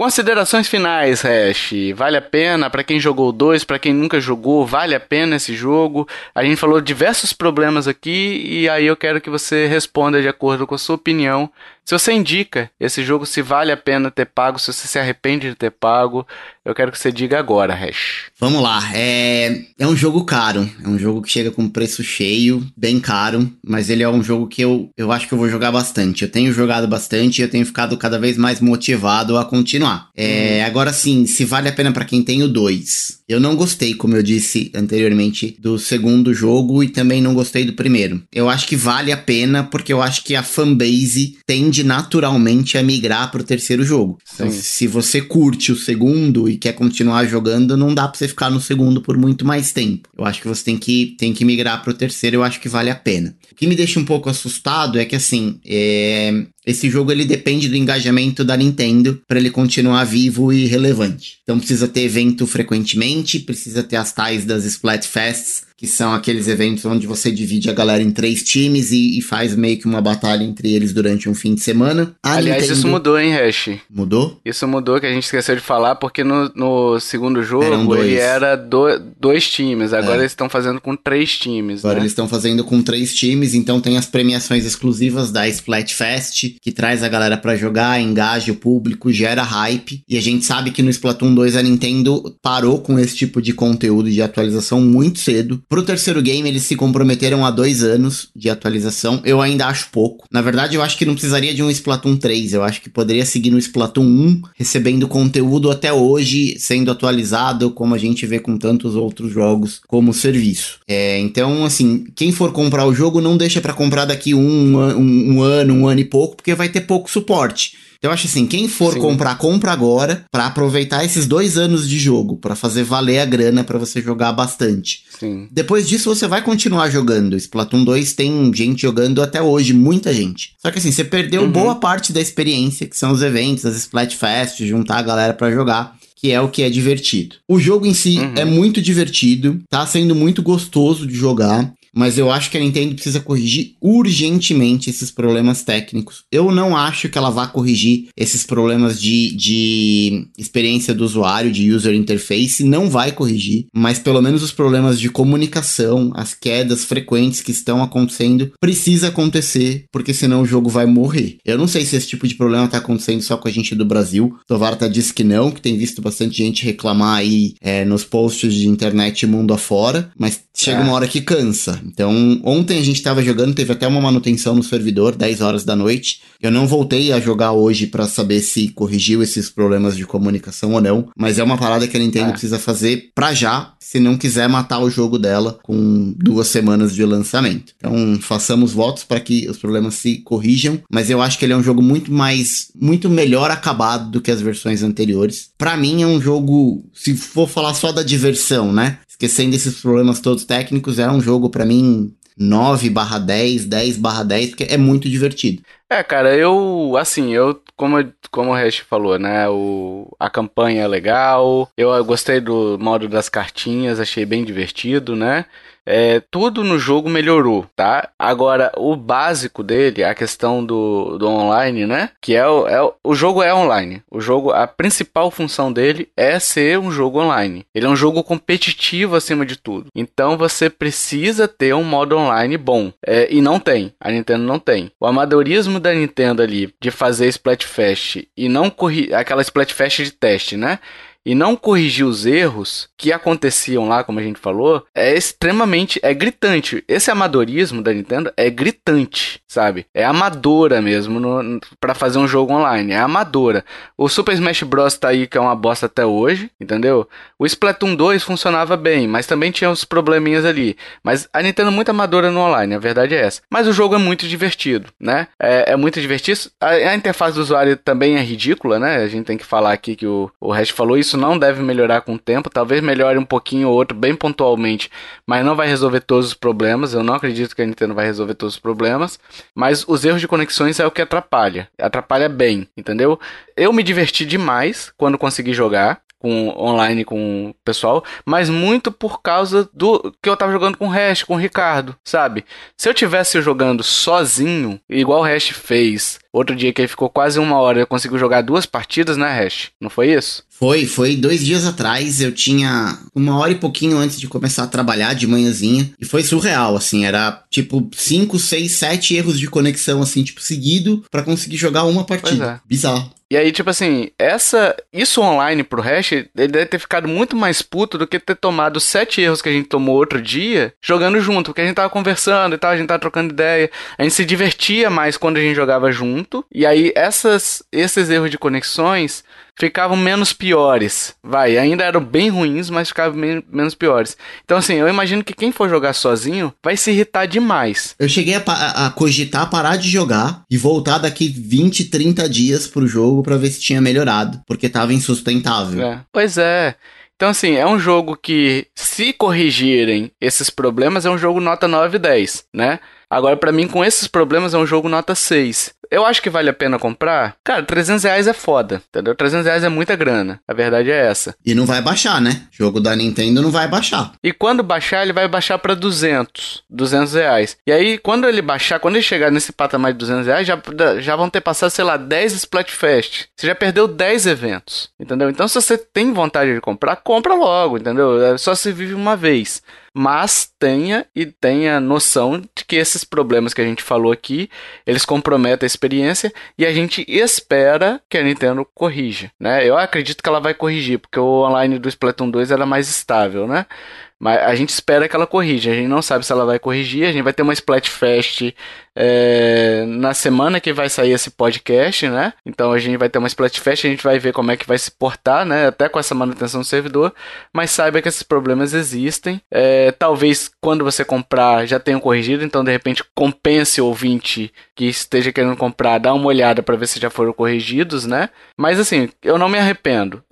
Considerações finais, Hash. Vale a pena para quem jogou dois, para quem nunca jogou, vale a pena esse jogo? A gente falou diversos problemas aqui e aí eu quero que você responda de acordo com a sua opinião se você indica esse jogo, se vale a pena ter pago, se você se arrepende de ter pago, eu quero que você diga agora, Hash. Vamos lá. É, é um jogo caro. É um jogo que chega com preço cheio, bem caro, mas ele é um jogo que eu, eu acho que eu vou jogar bastante. Eu tenho jogado bastante e eu tenho ficado cada vez mais motivado a continuar. É, uhum. Agora sim, se vale a pena para quem tem o 2. Eu não gostei, como eu disse anteriormente, do segundo jogo e também não gostei do primeiro. Eu acho que vale a pena porque eu acho que a fanbase tem tende naturalmente a migrar pro terceiro jogo. Então, se você curte o segundo e quer continuar jogando, não dá pra você ficar no segundo por muito mais tempo. Eu acho que você tem que, tem que migrar pro terceiro, eu acho que vale a pena. O que me deixa um pouco assustado é que, assim, é... esse jogo ele depende do engajamento da Nintendo para ele continuar vivo e relevante. Então precisa ter evento frequentemente, precisa ter as tais das Splatfests, que são aqueles eventos onde você divide a galera em três times e, e, faz meio que uma batalha entre eles durante um fim de semana. A Aliás, Nintendo... isso mudou, hein, Hash? Mudou? Isso mudou, que a gente esqueceu de falar, porque no, no segundo jogo ele era do, dois times, agora é. eles estão fazendo com três times. Agora né? eles estão fazendo com três times, então tem as premiações exclusivas da Splatfest, que traz a galera para jogar, engaja o público, gera hype. E a gente sabe que no Splatoon 2 a Nintendo parou com esse tipo de conteúdo de atualização muito cedo Pro terceiro game, eles se comprometeram a dois anos de atualização. Eu ainda acho pouco. Na verdade, eu acho que não precisaria de um Splatoon 3. Eu acho que poderia seguir no Splatoon 1, recebendo conteúdo até hoje, sendo atualizado, como a gente vê com tantos outros jogos como serviço. É, então, assim, quem for comprar o jogo, não deixa para comprar daqui um, um, um ano, um ano e pouco, porque vai ter pouco suporte. Então eu acho assim, quem for Sim. comprar, compra agora pra aproveitar esses dois anos de jogo, pra fazer valer a grana pra você jogar bastante. Sim. Depois disso você vai continuar jogando. Splatoon 2 tem gente jogando até hoje, muita gente. Só que assim, você perdeu Uhum. boa parte da experiência, que são os eventos, as Splatfest, juntar a galera pra jogar. Que é o que é divertido. O jogo em si Uhum. é muito divertido, tá sendo muito gostoso de jogar. Mas eu acho que a Nintendo precisa corrigir urgentemente esses problemas técnicos. Eu não acho que ela vá corrigir esses problemas de, de experiência do usuário, de user interface. Não vai corrigir. Mas pelo menos os problemas de comunicação, as quedas frequentes que estão acontecendo, precisa acontecer, porque senão o jogo vai morrer. Eu não sei se esse tipo de problema tá acontecendo só com a gente do Brasil. Tovarta disse que não, que tem visto bastante gente reclamar aí é, nos posts de internet mundo afora. Mas chega É. uma hora que cansa. Então, ontem a gente tava jogando, teve até uma manutenção no servidor, 10 horas da noite. Eu não voltei a jogar hoje pra saber se corrigiu esses problemas de comunicação ou não, mas é uma parada que a Nintendo É. precisa fazer pra já, se não quiser matar o jogo dela com duas semanas de lançamento. Então, façamos votos para que os problemas se corrijam, mas eu acho que ele é um jogo muito mais, muito melhor acabado do que as versões anteriores. Pra mim é um jogo, se for falar só da diversão, né? Esquecendo esses problemas todos técnicos, é um jogo pra mim 9 barra 10, 10 barra 10, porque é muito divertido. É, cara, eu, assim, eu, como, como o Hash falou, né, o, a campanha é legal, eu gostei do modo das cartinhas, achei bem divertido, né, é, tudo no jogo melhorou, tá? Agora, o básico dele, a questão do, do online, né, que é o, é o, jogo é online, o jogo, a principal função dele é ser um jogo online, ele é um jogo competitivo acima de tudo, então você precisa ter um modo online bom, é, e não tem, a Nintendo não tem. O amadorismo da Nintendo ali de fazer Splatfest e não corrigir aquela Splatfest de teste, né? E não corrigir os erros que aconteciam lá, como a gente falou, é extremamente, é gritante. Esse amadorismo da Nintendo é gritante, sabe? É amadora mesmo para fazer um jogo online, é amadora. O Super Smash Bros tá aí que é uma bosta até hoje, entendeu? O Splatoon 2 funcionava bem, mas também tinha uns probleminhas ali. Mas a Nintendo é muito amadora no online, a verdade é essa. Mas o jogo é muito divertido, né? É, é muito divertido. A, a, interface do usuário também é ridícula, né? A gente tem que falar aqui que o, o Hash falou isso não deve melhorar com o tempo. Talvez melhore um pouquinho ou outro, bem pontualmente, mas não vai resolver todos os problemas. Eu não acredito que a Nintendo vai resolver todos os problemas. Mas os erros de conexões é o que atrapalha. Atrapalha bem, entendeu? Eu me diverti demais quando consegui jogar com online com o pessoal, mas muito por causa do que eu tava jogando com o Hash, com o Ricardo, sabe? Se eu tivesse jogando sozinho, igual o Hash fez, outro dia que ele ficou quase uma hora, eu consigo jogar duas partidas, né, Hash? Não foi isso? Foi, foi dois dias atrás, eu tinha uma hora e pouquinho antes de começar a trabalhar de manhãzinha, e foi surreal, assim, era tipo 5, 6, 7 erros de conexão, assim, tipo, seguido, para conseguir jogar uma partida. É. Bizarro. E aí, tipo assim, essa. Isso online pro Hash, ele deve ter ficado muito mais puto do que ter tomado sete erros que a gente tomou outro dia jogando junto. Porque a gente tava conversando e tal, a gente tava trocando ideia. A gente se divertia mais quando a gente jogava junto. E aí, essas, esses erros de conexões ficavam menos piores. Vai, ainda eram bem ruins, mas ficavam men menos piores. Então, assim, eu imagino que quem for jogar sozinho vai se irritar demais. Eu cheguei a, a, cogitar parar de jogar e voltar daqui 20, 30 dias pro jogo pra ver se tinha melhorado, porque tava insustentável. É. Pois é. Então, assim, é um jogo que, se corrigirem esses problemas, é um jogo nota 9 e 10, né? Agora, para mim, com esses problemas, é um jogo nota 6. Eu acho que vale a pena comprar. Cara, 300 reais é foda, entendeu? 300 reais é muita grana. A verdade é essa. E não vai baixar, né? O jogo da Nintendo não vai baixar. E quando baixar, ele vai baixar para 200. 200 reais. E aí, quando ele baixar, quando ele chegar nesse patamar de 200 reais, já, já vão ter passado, sei lá, 10 Splatfest. Você já perdeu 10 eventos, entendeu? Então, se você tem vontade de comprar, compra logo, entendeu? É só se vive uma vez mas tenha e tenha noção de que esses problemas que a gente falou aqui, eles comprometem a experiência e a gente espera que a Nintendo corrija, né? Eu acredito que ela vai corrigir, porque o online do Splatoon 2 era mais estável, né? Mas a gente espera que ela corrija. A gente não sabe se ela vai corrigir. A gente vai ter uma Splatfest é, na semana que vai sair esse podcast, né? Então a gente vai ter uma Splatfest, a gente vai ver como é que vai se portar, né? Até com essa manutenção do servidor. Mas saiba que esses problemas existem. É, talvez quando você comprar já tenham corrigido, então de repente compense o ouvinte que esteja querendo comprar, dar uma olhada para ver se já foram corrigidos, né? Mas assim, eu não me arrependo.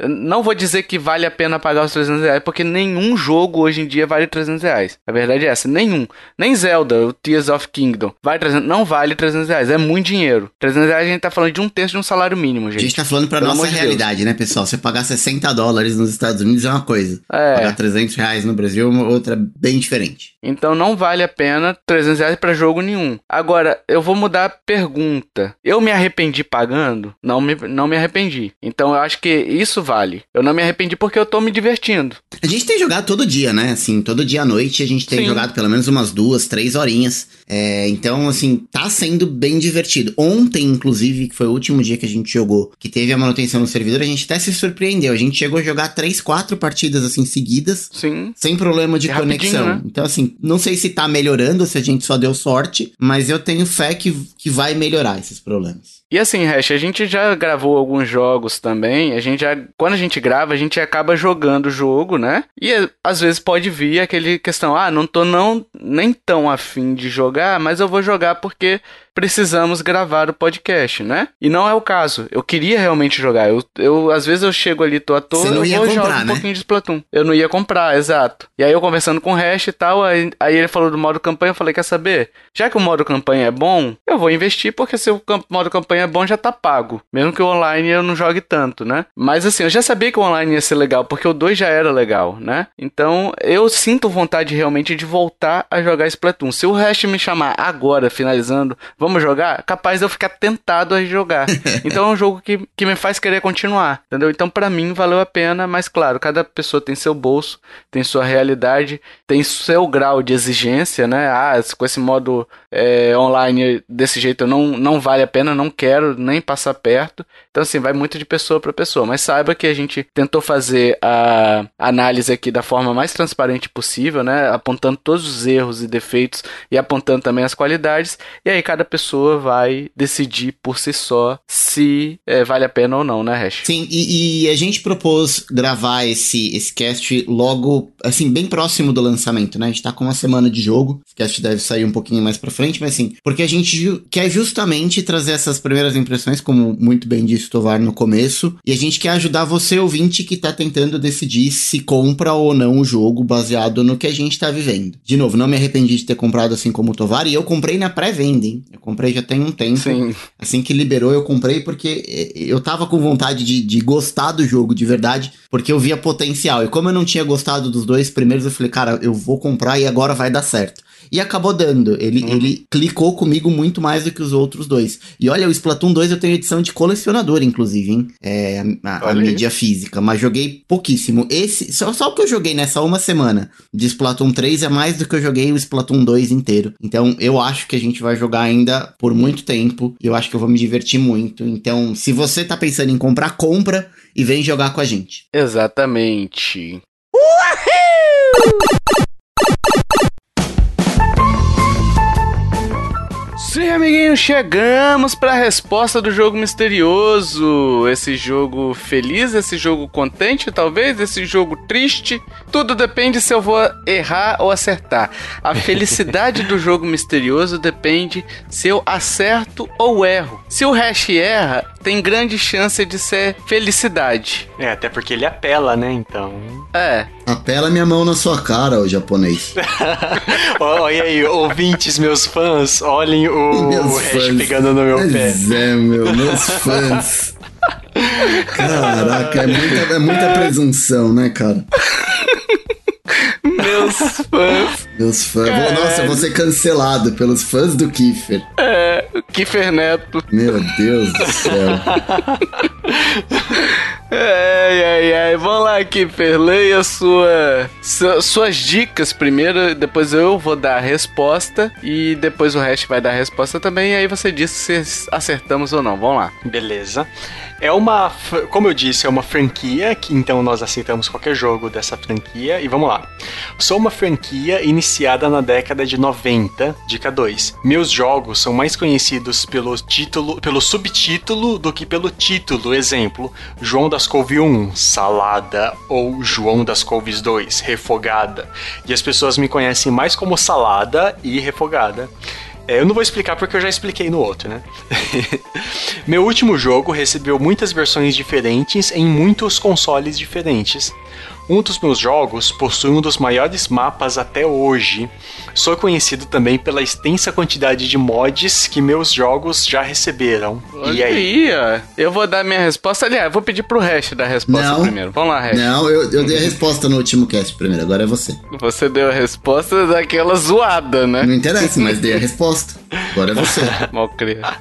não vou dizer que vale a pena pagar os 300 reais, porque nenhum jogo hoje em dia vale 300 reais. A verdade é essa, nenhum. Nem Zelda, o Tears of Kingdom, vale 300, não vale 300 reais, é muito dinheiro. 300 reais a gente tá falando de um terço de um salário mínimo, gente. A gente tá falando pra Pelo nossa realidade, Deus. né, pessoal? Você pagar 60 dólares nos Estados Unidos é uma coisa. É. Pagar 300 reais no Brasil é uma outra bem diferente. Então não vale a pena 300 reais pra jogo nenhum. Agora, eu vou mudar a pergunta. Eu me arrependi pagando? Não me, não me arrependi. Então eu acho que isso vale. Eu não me arrependi porque eu tô me divertindo. A gente tem jogado todo dia, né? Assim, todo dia à noite a gente tem Sim. jogado pelo menos umas duas, três horinhas. É, então, assim, tá sendo bem divertido. Ontem, inclusive, que foi o último dia que a gente jogou, que teve a manutenção no servidor, a gente até se surpreendeu. A gente chegou a jogar três, quatro partidas assim seguidas. Sim. Sem problema de é conexão. Né? Então, assim, não sei se tá melhorando, se a gente só deu sorte, mas eu tenho fé que, que vai melhorar esses problemas. E assim, Hash, a gente já gravou alguns jogos também. A gente já, quando a gente grava, a gente acaba jogando o jogo, né? E às vezes pode vir aquele questão, ah, não tô não nem tão afim de jogar, mas eu vou jogar porque precisamos gravar o podcast, né? E não é o caso. Eu queria realmente jogar. Eu, eu às vezes eu chego ali, tô à toa, Você não ia eu vou comprar, jogar um né? pouquinho de Splatoon. Eu não ia comprar, exato. E aí eu conversando com o Hash e tal, aí, aí ele falou do modo campanha, eu falei, quer saber? Já que o modo campanha é bom, eu vou investir porque se o modo campanha é bom, já tá pago. Mesmo que o online eu não jogue tanto, né? Mas assim, eu já sabia que o online ia ser legal, porque o 2 já era legal, né? Então eu sinto vontade realmente de voltar a jogar Splatoon. Se o Hash me chamar agora, finalizando, vamos vamos jogar, capaz de eu ficar tentado a jogar. então é um jogo que, que me faz querer continuar, entendeu? Então para mim valeu a pena, mas claro, cada pessoa tem seu bolso, tem sua realidade, tem seu grau de exigência, né? Ah, com esse modo é, online desse jeito não, não vale a pena, não quero nem passar perto. Então assim, vai muito de pessoa para pessoa, mas saiba que a gente tentou fazer a análise aqui da forma mais transparente possível, né? Apontando todos os erros e defeitos e apontando também as qualidades. E aí cada pessoa vai decidir por si só se é, vale a pena ou não, né, Hash? Sim, e, e, a gente propôs gravar esse, esse cast logo, assim, bem próximo do lançamento, né? A gente tá com uma semana de jogo, o cast deve sair um pouquinho mais pra frente, mas assim, porque a gente quer justamente trazer essas primeiras impressões, como muito bem disse o Tovar no começo, e a gente quer ajudar você, ouvinte, que tá tentando decidir se compra ou não o jogo baseado no que a gente tá vivendo. De novo, não me arrependi de ter comprado assim como o Tovar, e eu comprei na pré-venda, hein? Eu comprei já tem um tempo. Sim. Assim que liberou, eu comprei porque eh, eu tava com vontade de, de gostar do jogo de verdade, porque eu via potencial. E como eu não tinha gostado dos dois primeiros, eu falei, cara, eu vou comprar e agora vai dar certo. E acabou dando. Ele, uhum. ele clicou comigo muito mais do que os outros dois. E olha, o Splatoon 2 eu tenho edição de colecionador, inclusive, hein? É, a, a mídia física. Mas joguei pouquíssimo. Esse, só, só o que eu joguei nessa uma semana de Splatoon 3 é mais do que eu joguei o Splatoon 2 inteiro. Então eu acho que a gente vai jogar ainda por muito tempo. E eu acho que eu vou me divertir muito. Então, se você tá pensando em comprar, compra e vem jogar com a gente. Exatamente. Uhul! Sim, amiguinhos, chegamos para a resposta do jogo misterioso. Esse jogo feliz, esse jogo contente, talvez, esse jogo triste. Tudo depende se eu vou errar ou acertar. A felicidade do jogo misterioso depende se eu acerto ou erro. Se o hash erra, tem grande chance de ser felicidade. É, até porque ele apela, né? Então. É. Apela minha mão na sua cara, o japonês. Olha aí, ouvintes, meus fãs, olhem o, meus o hash pegando no meu pé. Pois é, meu, meus fãs. Caraca, é muita, é muita presunção, né, cara? Meus fãs. Meus fãs. Caralho. Nossa, eu vou ser cancelado pelos fãs do Kiffer. É, o Kiffer Neto. Meu Deus do céu. Ai, ai, ai. Vamos lá, Kiffer. Leia sua, su, suas dicas primeiro, depois eu vou dar a resposta e depois o resto vai dar a resposta também. E aí você diz se acertamos ou não. Vamos lá. Beleza. É uma, como eu disse, é uma franquia, que então nós aceitamos qualquer jogo dessa franquia. E vamos lá. Sou uma franquia iniciada na década de 90, dica 2. Meus jogos são mais conhecidos pelo título, pelo subtítulo do que pelo título. Exemplo, João das Couve 1, Salada, ou João das Couves 2, Refogada. E as pessoas me conhecem mais como Salada e Refogada. É, eu não vou explicar porque eu já expliquei no outro, né? Meu último jogo recebeu muitas versões diferentes em muitos consoles diferentes. Um dos meus jogos possui um dos maiores mapas até hoje. Sou conhecido também pela extensa quantidade de mods que meus jogos já receberam. Olha e aí? ó. Eu vou dar minha resposta. Aliás, eu vou pedir pro Hash dar a resposta não, primeiro. Vamos lá, Hash. Não, eu, eu dei a resposta no último cast primeiro, agora é você. Você deu a resposta daquela zoada, né? Não interessa, mas dei a resposta. Agora é você. Mal criado.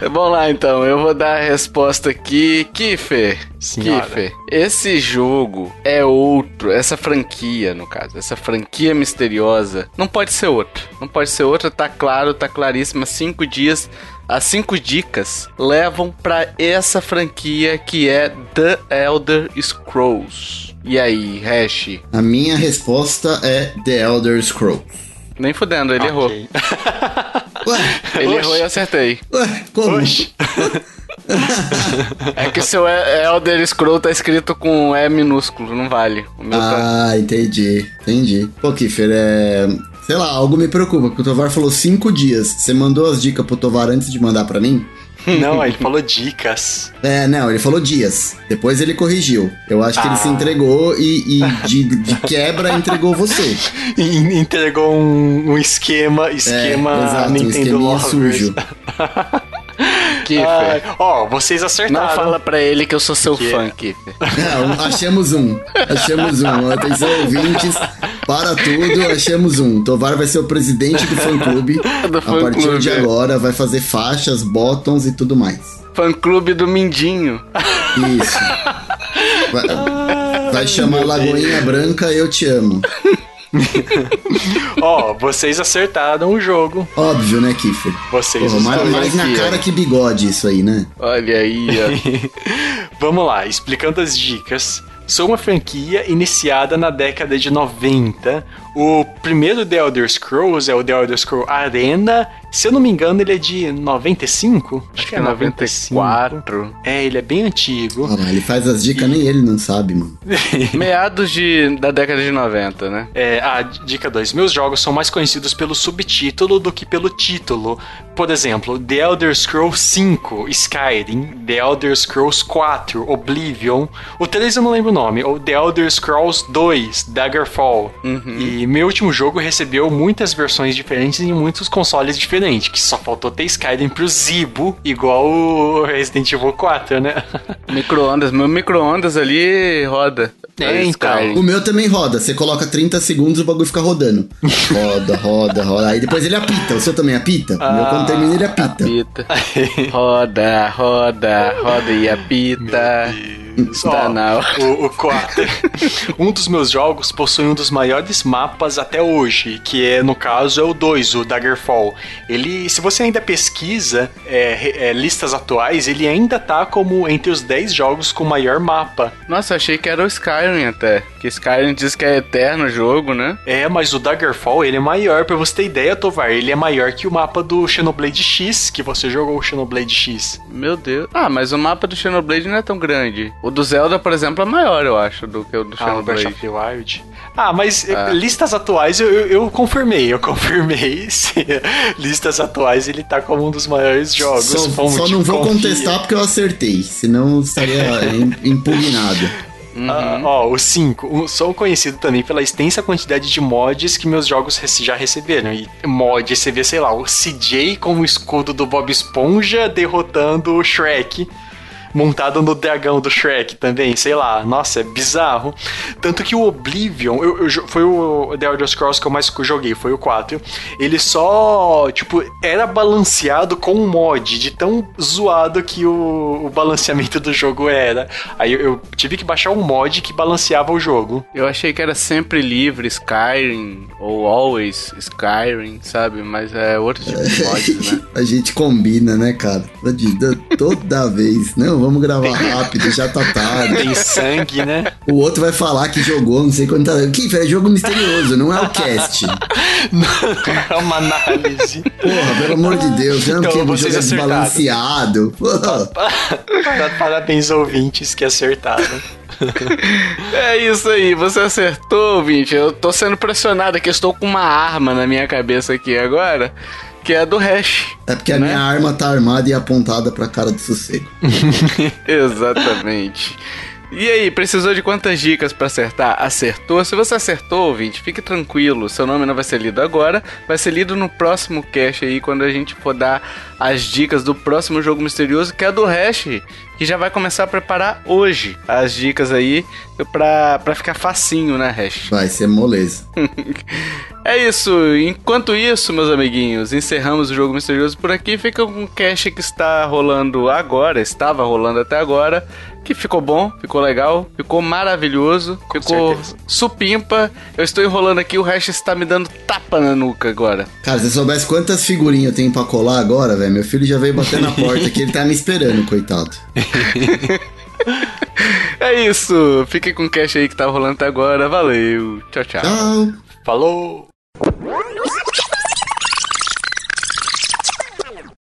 Vamos lá então, eu vou dar a resposta aqui. Kiffer. Kiffer, esse jogo é outro, essa franquia, no caso, essa franquia misteriosa, não pode ser outro. Não pode ser outra, tá claro, tá claríssimo. Cinco dias, as cinco dicas levam para essa franquia que é The Elder Scrolls. E aí, Hash? A minha resposta é The Elder Scrolls. Nem fudendo, ele okay. errou. Ué, ele Oxi. errou e eu acertei. Ué, como? Oxi. é que o seu Elder Scroll tá escrito com E minúsculo, não vale. Tá- ah, tá... entendi, entendi. Pô, Kiffer, é. Sei lá, algo me preocupa, porque o Tovar falou cinco dias. Você mandou as dicas pro Tovar antes de mandar para mim? Não, ele falou dicas. É, não, ele falou dias. Depois ele corrigiu. Eu acho ah. que ele se ah. entregou e, e de, de, quebra entregou você. E entregou um, um esquema, esquema é, exato, Nintendo um sujo. Kiffer. Ó, oh, vocês acertaram. Não fala pra ele que eu sou seu que... fã, Kiffer. Não, achamos um. Achamos um. Atenção, ouvintes. Para tudo, achamos um. Tovar vai ser o presidente do fã-clube. a partir clube, de agora, vai fazer faixas, bottoms e tudo mais. Fã-clube do Mindinho. Isso. Vai, vai chamar Lagoinha Branca Eu Te Amo. Ó, oh, vocês acertaram o jogo. Óbvio, né, Kiffer? Vocês Porra, mais, mais na cara que bigode isso aí, né? Olha aí, ó. Vamos lá, explicando as dicas. Sou uma franquia iniciada na década de 90. O primeiro The Elder Scrolls é o The Elder Scrolls Arena se eu não me engano, ele é de 95? Acho, Acho que é 94. É, ele é bem antigo. Ah, ele faz as dicas, e... nem ele não sabe, mano. Meados de, da década de 90, né? É, a dica 2. Meus jogos são mais conhecidos pelo subtítulo do que pelo título. Por exemplo, The Elder Scrolls 5, Skyrim, The Elder Scrolls 4, Oblivion. O 3 eu não lembro o nome. Ou The Elder Scrolls 2, Daggerfall. Uhum. E meu último jogo recebeu muitas versões diferentes em muitos consoles diferentes diferente, que só faltou ter Skyrim pro Zibo, igual o Resident Evil 4, né? Micro-ondas, meu micro-ondas ali roda. É, então. O meu também roda. Você coloca 30 segundos e o bagulho fica rodando. Roda, roda, roda. Aí depois ele apita. O seu também apita? Ah, o meu quando termina ele apita. Apita. roda, roda, roda e apita. Ó, o, o 4. um dos meus jogos possui um dos maiores mapas até hoje, que é, no caso, é o 2, o Daggerfall. Ele, se você ainda pesquisa é, é, listas atuais, ele ainda tá como entre os 10 jogos com maior mapa. Nossa, achei que era o Skyrim até. Que Skyrim diz que é eterno o jogo, né? É, mas o Daggerfall, ele é maior, pra você ter ideia, Tovar, ele é maior que o mapa do Xenoblade X, que você jogou o Xenoblade X. Meu Deus. Ah, mas o mapa do Xenoblade não é tão grande. O do Zelda, por exemplo, é maior, eu acho, do que o do. Ah, o Breath of the Wild. Ah, mas ah. listas atuais eu, eu, eu, confirmei, eu confirmei. listas atuais ele tá como um dos maiores jogos. Só, só não vou confia. contestar porque eu acertei, senão estaria impugnado. Uhum. Uh, ó, o 5. Sou conhecido também pela extensa quantidade de mods que meus jogos já receberam. E mod, você vê, sei lá, o CJ com o escudo do Bob Esponja derrotando o Shrek montado no dragão do Shrek também, sei lá. Nossa, é bizarro. Tanto que o Oblivion, eu, eu, foi o The Elder Scrolls que eu mais joguei, foi o 4. Ele só, tipo, era balanceado com um mod, de tão zoado que o, o balanceamento do jogo era. Aí eu, eu, tive que baixar um mod que balanceava o jogo. Eu achei que era sempre livre Skyrim, ou Always Skyrim, sabe? Mas é outro tipo de mod, né? A gente combina, né, cara? Toda vez, não vamos gravar rápido, já tá tarde. Tem sangue, né? O outro vai falar que jogou, não sei quanto. Tá... Que é jogo misterioso, não é o cast. é uma análise. Porra, pelo amor de Deus, não então, que o jogo é desbalanceado. Parabéns, ouvintes, que acertaram. é isso aí, você acertou, ouvinte. Eu tô sendo pressionado aqui, estou com uma arma na minha cabeça aqui agora, que é a do hash. É porque né? a minha arma tá armada e apontada pra cara do sossego. Exatamente. E aí, precisou de quantas dicas para acertar? Acertou? Se você acertou, ouvinte, fique tranquilo. Seu nome não vai ser lido agora, vai ser lido no próximo cast aí, quando a gente for dar as dicas do próximo jogo misterioso, que é do Hash, que já vai começar a preparar hoje as dicas aí pra, pra ficar facinho, né, Hash? Vai ser moleza. é isso. Enquanto isso, meus amiguinhos, encerramos o jogo misterioso por aqui. Fica com um cast que está rolando agora, estava rolando até agora que ficou bom, ficou legal, ficou maravilhoso, Com ficou certeza. supimpa. Eu estou enrolando aqui, o resto está me dando tapa na nuca agora. Cara, se você soubesse quantas figurinhas eu tenho pra colar agora, velho, meu filho já veio bater na porta que ele tá me esperando, coitado. é isso. Fiquem com o cash aí que tá rolando até agora. Valeu. Tchau, tchau. Tchau. Falou.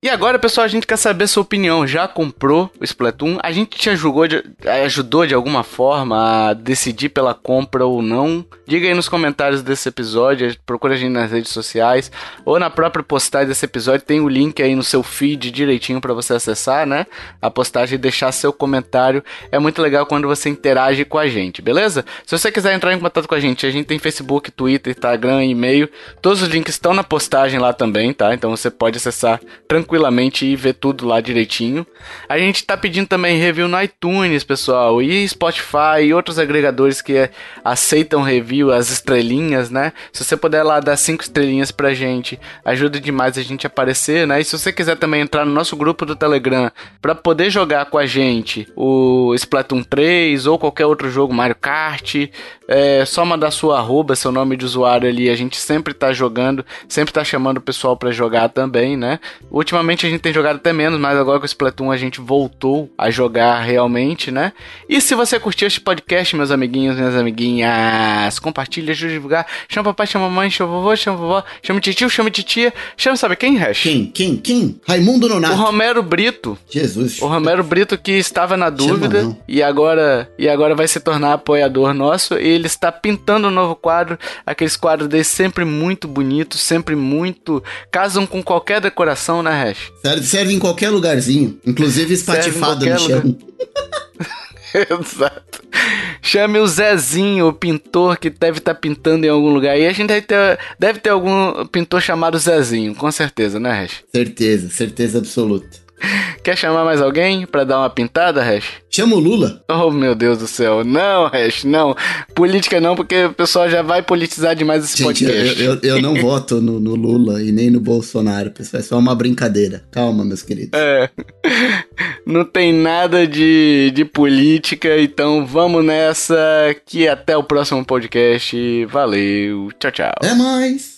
E agora, pessoal, a gente quer saber sua opinião. Já comprou o Splatoon? A gente te ajudou de, ajudou de alguma forma a decidir pela compra ou não? Diga aí nos comentários desse episódio, procura a gente nas redes sociais ou na própria postagem desse episódio. Tem o link aí no seu feed direitinho para você acessar, né? A postagem e deixar seu comentário. É muito legal quando você interage com a gente, beleza? Se você quiser entrar em contato com a gente, a gente tem Facebook, Twitter, Instagram, e-mail. Todos os links estão na postagem lá também, tá? Então você pode acessar tranquilamente tranquilamente e ver tudo lá direitinho. A gente tá pedindo também review no iTunes, pessoal, e Spotify e outros agregadores que é, aceitam review, as estrelinhas, né? Se você puder lá dar cinco estrelinhas pra gente, ajuda demais a gente a aparecer, né? E se você quiser também entrar no nosso grupo do Telegram para poder jogar com a gente o Splatoon 3 ou qualquer outro jogo, Mario Kart, é só mandar sua arroba, seu nome de usuário ali, a gente sempre tá jogando, sempre tá chamando o pessoal para jogar também, né? Última ultimamente a gente tem jogado até menos, mas agora com o Splatoon a gente voltou a jogar realmente, né? E se você curtiu este podcast, meus amiguinhos, minhas amiguinhas, compartilha, ajude a divulgar. Chama papai, chama mamãe, chama vovô, chama vovó, chama tio, chama titia. Chama, sabe quem, Hash? Quem? Quem? Quem? Raimundo Nonato. O Romero Brito. Jesus. O Romero Brito que estava na dúvida e agora e agora vai se tornar apoiador nosso. Ele está pintando um novo quadro, aqueles quadros dele sempre muito bonitos, sempre muito casam com qualquer decoração, né, Hash? Serve, serve em qualquer lugarzinho, inclusive espatifado no chão. Exato. Chame o Zezinho, o pintor que deve estar tá pintando em algum lugar. E a gente deve ter, deve ter algum pintor chamado Zezinho, com certeza, né, Hash? Certeza, certeza absoluta. Quer chamar mais alguém para dar uma pintada, Hash? Chama o Lula. Oh, meu Deus do céu. Não, Hash, não. Política não, porque o pessoal já vai politizar demais esse Gente, podcast. Eu, eu, eu não voto no, no, Lula e nem no Bolsonaro, pessoal. É só uma brincadeira. Calma, meus queridos. É. Não tem nada de, de política, então vamos nessa. Que até o próximo podcast. Valeu. Tchau, tchau. Até mais.